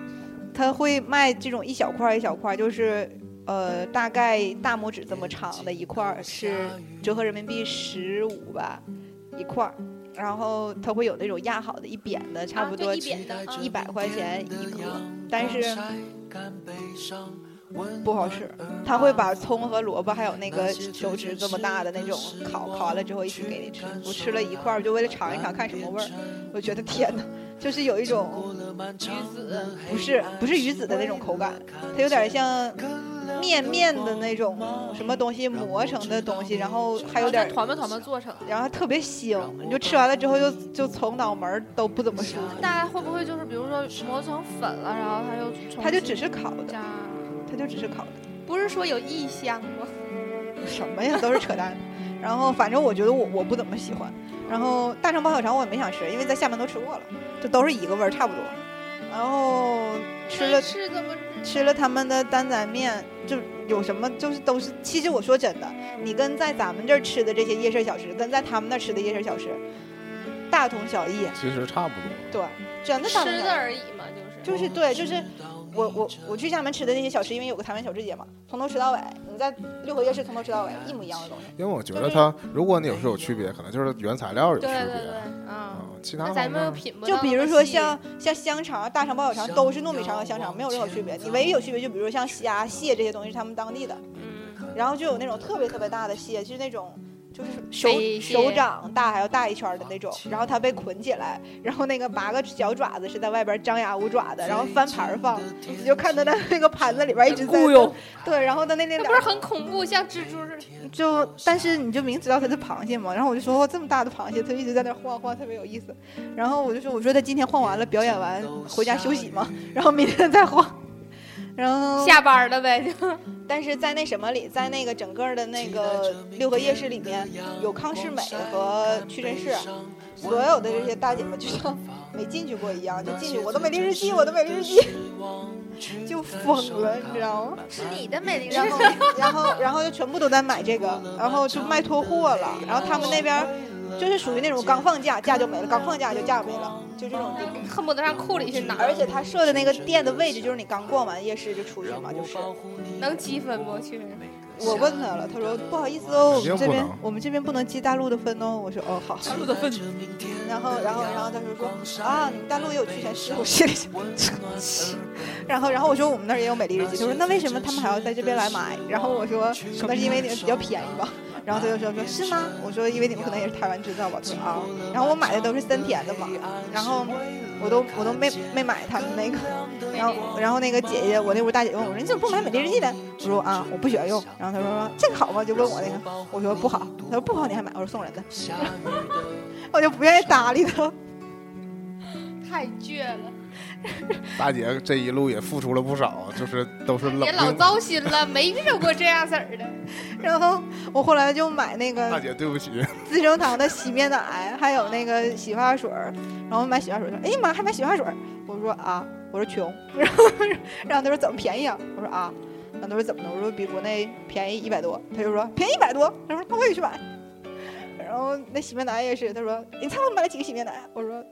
他会卖这种一小块一小块，就是。呃，大概大拇指这么长的一块儿是折合人民币十五吧，一块儿。然后它会有那种压好的一扁的，差不多一扁的一百块钱一颗，但是不好吃。他会把葱和萝卜还有那个手指这么大的那种烤烤完了之后一起给你吃。我吃了一块儿，就为了尝一尝看什么味儿。我觉得天哪，就是有一种鱼子，不是不是鱼子的那种口感，它有点像面面的那种什么东西磨成的东西，然后还有点像团吧团吧做成的。然后特别腥，你就吃完了之后就就从脑门都不怎么舒服。那会不会就是比如说磨成粉了，然后它又它就只是烤的，它就只是烤的，不是说有异香吗？什么呀都是扯淡。然后反正我觉得我我不怎么喜欢。然后大肠包小肠我也没想吃，因为在厦门都吃过了，就都是一个味儿，差不多。然后吃了是怎么吃了他们的担仔面，就有什么就是都是。其实我说真的，你跟在咱们这儿吃的这些夜市小吃，跟在他们那儿吃的夜市小吃，大同小异。其实差不多。对，真的大同吃小异的而已嘛，就是就是对，就是我我我去厦门吃的那些小吃，因为有个台湾小吃节嘛，从头吃到尾，你在六合夜市从头吃到尾，一模一样的东西。因为我觉得它，如果你有时候有区别，可能就是原材料有区别。对对对，啊啊，，其他那咱们又品不就比如说像像香肠、大肠包小肠都是糯米肠和香肠，没有任何区别。你唯一有区别就比如说像虾、蟹这些东西是他们当地的，嗯，然后就有那种特别特别大的蟹，就是那种。就是手手掌大还要大一圈的那种，然后它被捆起来，然后那个八个小爪子是在外边张牙舞爪的，然后翻盘放，你就看它在那个盘子里边一直在雇佣，对，然后它那那两不是很恐怖，像蜘蛛似的。就，但是你就明知道它是螃蟹嘛，然后我就说哇这么大的螃蟹，它一直在那晃晃，特别有意思。然后我就说，我说他今天晃完了，表演完回家休息嘛，然后明天再晃。然后，下班了呗，就 但是在那什么里，在那个整个的那个六合夜市里面，有康世美和屈臣氏，所有的这些大姐们就像没进去过一样，就进去，我的美丽日记，我的美丽日记，就疯了，你知道吗？是你的美丽然后，然后，然后就全部都在买这个，然后就卖脱货了。然后他们那边就是属于那种刚放假，价就没了，刚放假就价没了，就这种。恨不得让库里去拿，而且他设的那个店的位置，就是你刚逛完夜市就出去嘛，就是。能积分不？去我问他了，他说不好意思哦，我们这边我们这边不能积大陆的分哦。我说哦好。大陆的 分。然后然后然后他就说啊，你们大陆也有屈臣氏，我心里想，然后然后我说我们那儿也有美丽日记，他说那为什么他们还要在这边来买？然后我说可能是因为你们比较便宜吧。然后他就说说是吗？我说因为你们可能也是台湾制造吧。他说啊，然后我买的都是森田的嘛，然后我都我都没没买他们那个，然后然后那个姐姐，我那屋大姐问我说你怎么不买美丽日记呢？我说啊我不喜欢用，然后她说这个好吗？就问我那个，我说不好，她说不好你还买？我说送人的，我就不愿意搭理他。太倔了，大姐这一路也付出了不少，就是都是冷也老。糟心了，没遇着过这样式儿的。然后我后来就买那大个姐对不起，资生堂的洗面奶，还有那个洗发水儿，然后买洗发水说，哎呀妈，还买洗发水儿？我说啊，我说穷，然后然后他说怎么便宜啊？我说啊，然后他说怎么的？我说比国内便宜一百多，他就说便宜一百多，他说那我也去买。然后那洗面奶也是，他说你猜我买了几个洗面奶？我说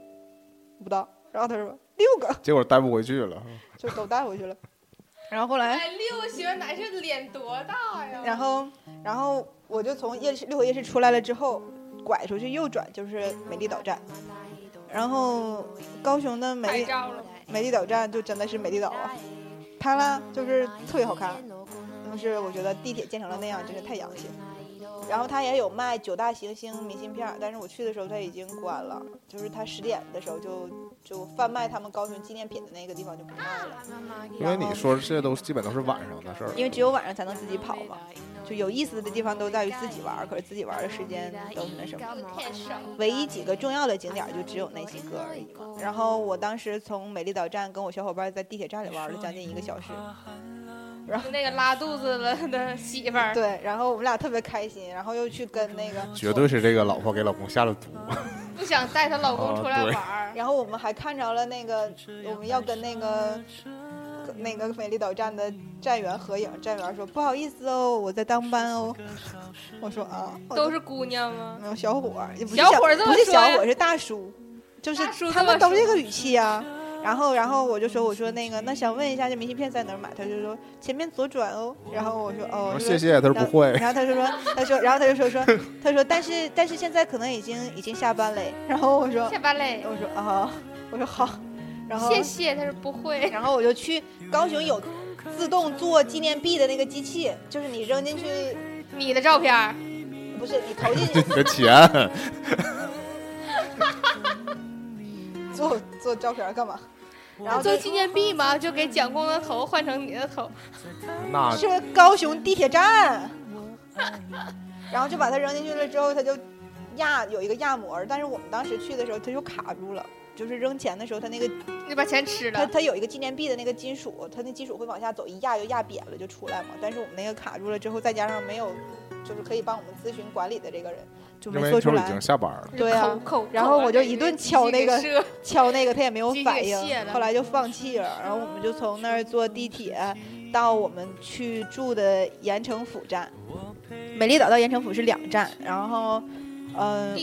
不知道，然后他说六个，结果带不回去了。就都带回去了。然后后来哎，六个洗面奶这脸多大呀？然后，然后我就从夜市六合夜市出来了之后，拐出去右转就是美丽岛站，然后高雄的美丽美丽岛站就真的是美丽岛啊，它呢就是特别好看，就是我觉得地铁建成了那样真是太洋气了。然后他也有卖九大行星明信片，但是我去的时候他已经关了，就是他十点的时候就就贩卖他们高雄纪念品的那个地方就不卖了。因为你说这些都基本都是晚上的事儿。因为只有晚上才能自己跑嘛。就有意思的地方都在于自己玩，可是自己玩的时间都是那什么。唯一几个重要的景点就只有那几个而已嘛。然后我当时从美丽岛站跟我小伙伴在地铁站里玩了将近一个小时，就那个拉肚子了 的媳妇儿，对，然后我们俩特别开心，然后又去跟那个，绝对是这个老婆给老公下了毒。不想带她老公出来玩儿。然后我们还看着了那个我们要跟那个。那个美丽岛站的站员合影，站员说不好意思哦，我在当班哦。我说啊，都是姑娘吗？没有小伙儿，不是小伙儿这么不是小伙儿，是大叔，就是他们都这个语气啊。然后然后我就说我说那个那想问一下这明信片在哪儿买？他就说前面左转哦。然后我说哦，谢谢，他说不会。然后他就说他说然后他就说说他说但是但是现在可能已经已经下班嘞。然后我说下班嘞。我说啊，我说好。然后谢谢，他说不会。然后我就去高雄有自动做纪念币的那个机器，就是你扔进去你的照片，不是你投进去 你的钱。做做照片干嘛？然后做纪念币嘛，就给蒋公的头换成你的头。那 是高雄地铁站。然后就把它扔进去了之后，它就压有一个压模，但是我们当时去的时候，它就卡住了。就是扔钱的时候，它那个你把钱吃了。它它有一个纪念币的那个金属，它那金属会往下走，一压就压扁了，就出来嘛。但是我们那个卡住了之后，再加上没有，就是可以帮我们咨询管理的这个人。就没做出来。已经下班了。对啊，然后我就一顿敲那个，敲那个，他也没有反应。后来就放弃了。然后我们就从那儿坐地铁到我们去住的盐城府站。美丽岛到盐城府是两站。然后，嗯，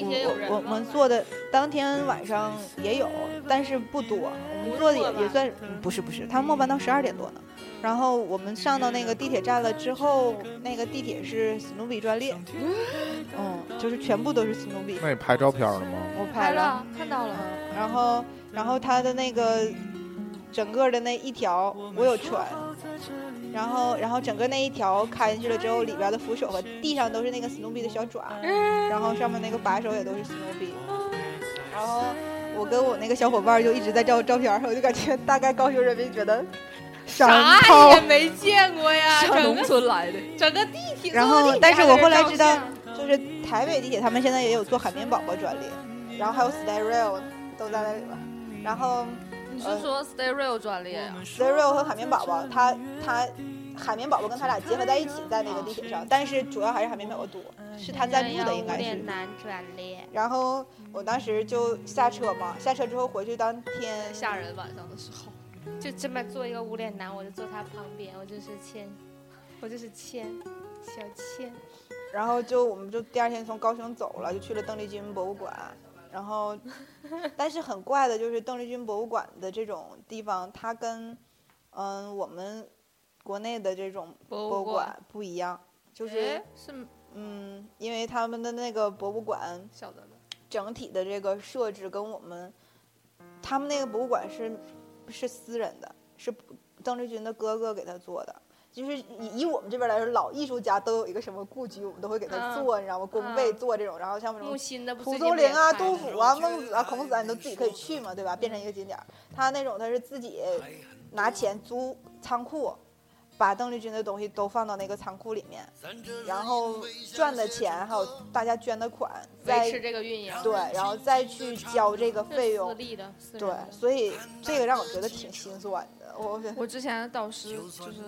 我我们坐的当天晚上也有，但是不多。我们坐的也也算不是不是，他们末班到十二点多呢。然后我们上到那个地铁站了之后，那个地铁是史努比专列，嗯，就是全部都是史努比。那你拍照片了吗？我拍了，看到了。然后，然后他的那个整个的那一条我有穿，然后，然后整个那一条开进去了之后，里边的扶手和地上都是那个史努比的小爪，然后上面那个把手也都是史努比。然后我跟我那个小伙伴就一直在照照片，我就感觉大概高雄人民觉得。啥也没见过呀，上农村来的，整个地铁。然后，但是我后来知道，就是台北地铁他们现在也有做海绵宝宝专列，然后还有 Stay Real 都在那里边。然后你是说 Stay Real 专列呀？Stay Real 和海绵宝宝，他他海绵宝宝跟他俩结合在一起在那个地铁上，但是主要还是海绵宝宝多，是他赞助的应该是。然后我当时就下车嘛，下车之后回去当天吓人，晚上的时候。就这么做一个无脸男，我就坐他旁边，我就是谦，我就是谦，小谦。然后就我们就第二天从高雄走了，就去了邓丽君博物馆。然后，但是很怪的就是邓丽君博物馆的这种地方，它跟嗯我们国内的这种博物馆不一样，就是是嗯，因为他们的那个博物馆整体的这个设置跟我们他们那个博物馆是。是私人的，是邓丽君的哥哥给他做的。就是以以我们这边来说，老艺术家都有一个什么故居，我们都会给他做，你知道吗？工位做这种，然后像什么蒲松龄啊、杜甫啊、孟子啊、孔子啊，你都自己可以去嘛，对吧？变成一个景点。他那种他是自己拿钱租仓库。把邓丽君的东西都放到那个仓库里面，然后赚的钱还有大家捐的款，维持这个运营。对，然后再去交这个费用。私立的。对，所以这个让我觉得挺心酸的。我我之前的导师就是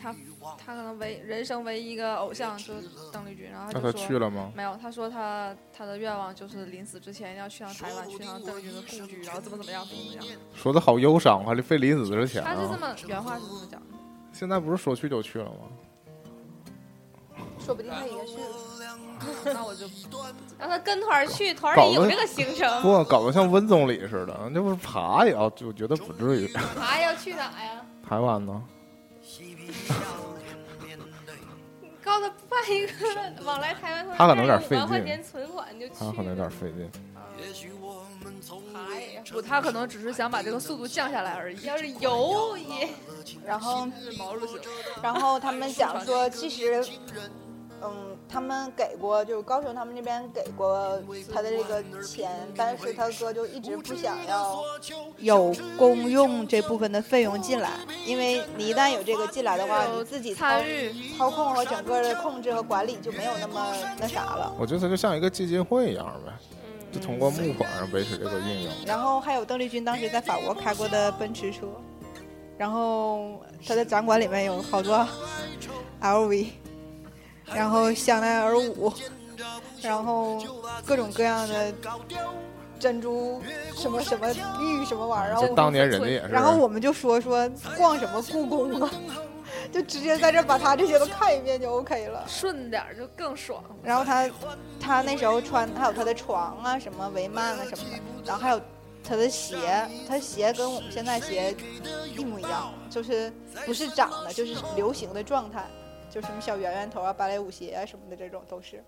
他，他可能唯人生唯一一个偶像就是邓丽君，然后他说去了吗？没有，他说他他的愿望就是临死之前要去趟台湾，去趟邓丽君的故居，然后怎么怎么样，怎么怎么样。说的好忧伤，还得费临死之前。他是这么原话是这么讲的。现在不是说去就去了吗？说不定他已经去了。那我就让他跟团去，团里有这个行程。不，搞得像温总理似的，那不是爬也要，就觉得不至于。爬要去哪呀？台湾呢？告诉他办一个往来台湾，他可能有点费劲。块钱存款就去。他可能有点费劲。不，他可能只是想把这个速度降下来而已。要是有也，然后毛。然后他们讲说，其实，嗯，他们给过，就是高雄他们那边给过他的这个钱，但是他哥就一直不想要有公用这部分的费用进来，因为你一旦有这个进来的话，你自己参与操控和整个的控制和管理就没有那么那啥了。我觉得它就像一个基金会一样呗。就通过募款维持这个运营，然后还有邓丽君当时在法国开过的奔驰车，然后她的展馆里面有好多 LV，然后香奈儿五，然后各种各样的珍珠什么什么玉什么玩意儿，然后当年人家也是，然后我们就说说逛什么故宫啊。就直接在这把他这些都看一遍就 OK 了，顺点就更爽。然后他，他那时候穿还有他的床啊，什么帷幔啊什么的，然后还有他的鞋，他鞋跟我们现在鞋一模一样，就是不是长的，就是流行的状态，就什么小圆圆头啊、芭蕾舞鞋啊什么的这种都是，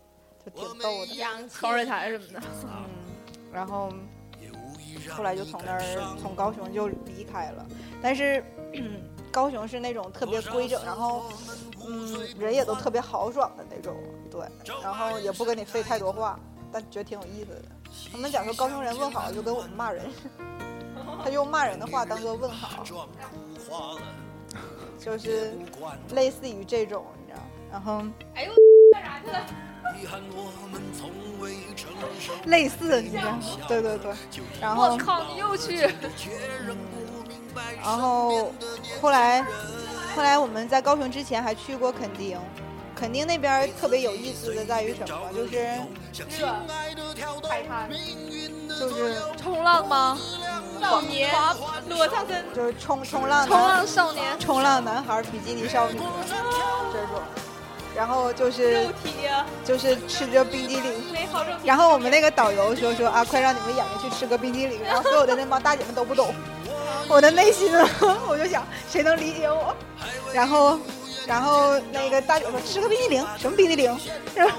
就挺逗的。高瑞台什么的。嗯，然后后来就从那儿从高雄就离开了，但是、嗯、高雄是那种特别规整，然后嗯人也都特别豪爽的那种，对，然后也不跟你费太多话，但觉得挺有意思的。他们讲说高雄人问好就跟我们骂人，他用骂人的话当做问好，就是类似于这种，你知道，然后哎呦，干啥去了？类似，你知道，对对对，然后我靠，你又去？然后后来，后来我们在高雄之前还去过垦丁，垦丁那边特别有意思的在于什么？就是这海滩就是冲浪吗？少年裸上身，就是冲冲浪冲浪少年，冲浪男孩比基尼少女这种，然后就是肉体呀，就是吃着冰激凌。然后我们那个导游说说啊，快让你们演员去吃个冰激凌，然后所有的那帮大姐们都不懂，我的内心呢，我就想谁能理解我？然后，然后那个大姐说吃个冰激凌，什么冰激凌？是吧？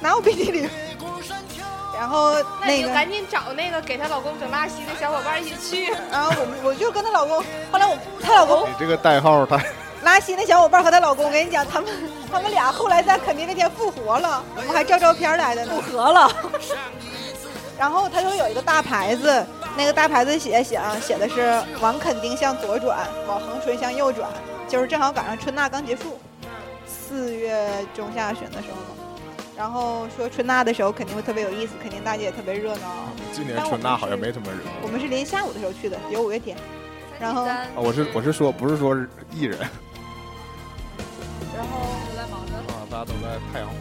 哪有冰激凌？然后那个，就赶紧找那个给她老公整拉稀的小伙伴一起去。然后我们我就跟她老公，后来我她老公你这个代号太 拉稀那小伙伴和她老公，我跟你讲，他们他们俩后来在垦丁那天复活了，我们还照照片来的呢。复活了。然后他就有一个大牌子，那个大牌子写写啊写的是往垦丁向左转，往横春向右转，就是正好赶上春娜刚结束，四月中下旬的时候嘛。然后说春娜的时候肯定会特别有意思，肯定大家也特别热闹。今年春娜好像没什么人。我们是临下午的时候去的，有五月天。然后啊，我是我是说不是说是艺人然后都在忙着。啊，大家都在太阳花。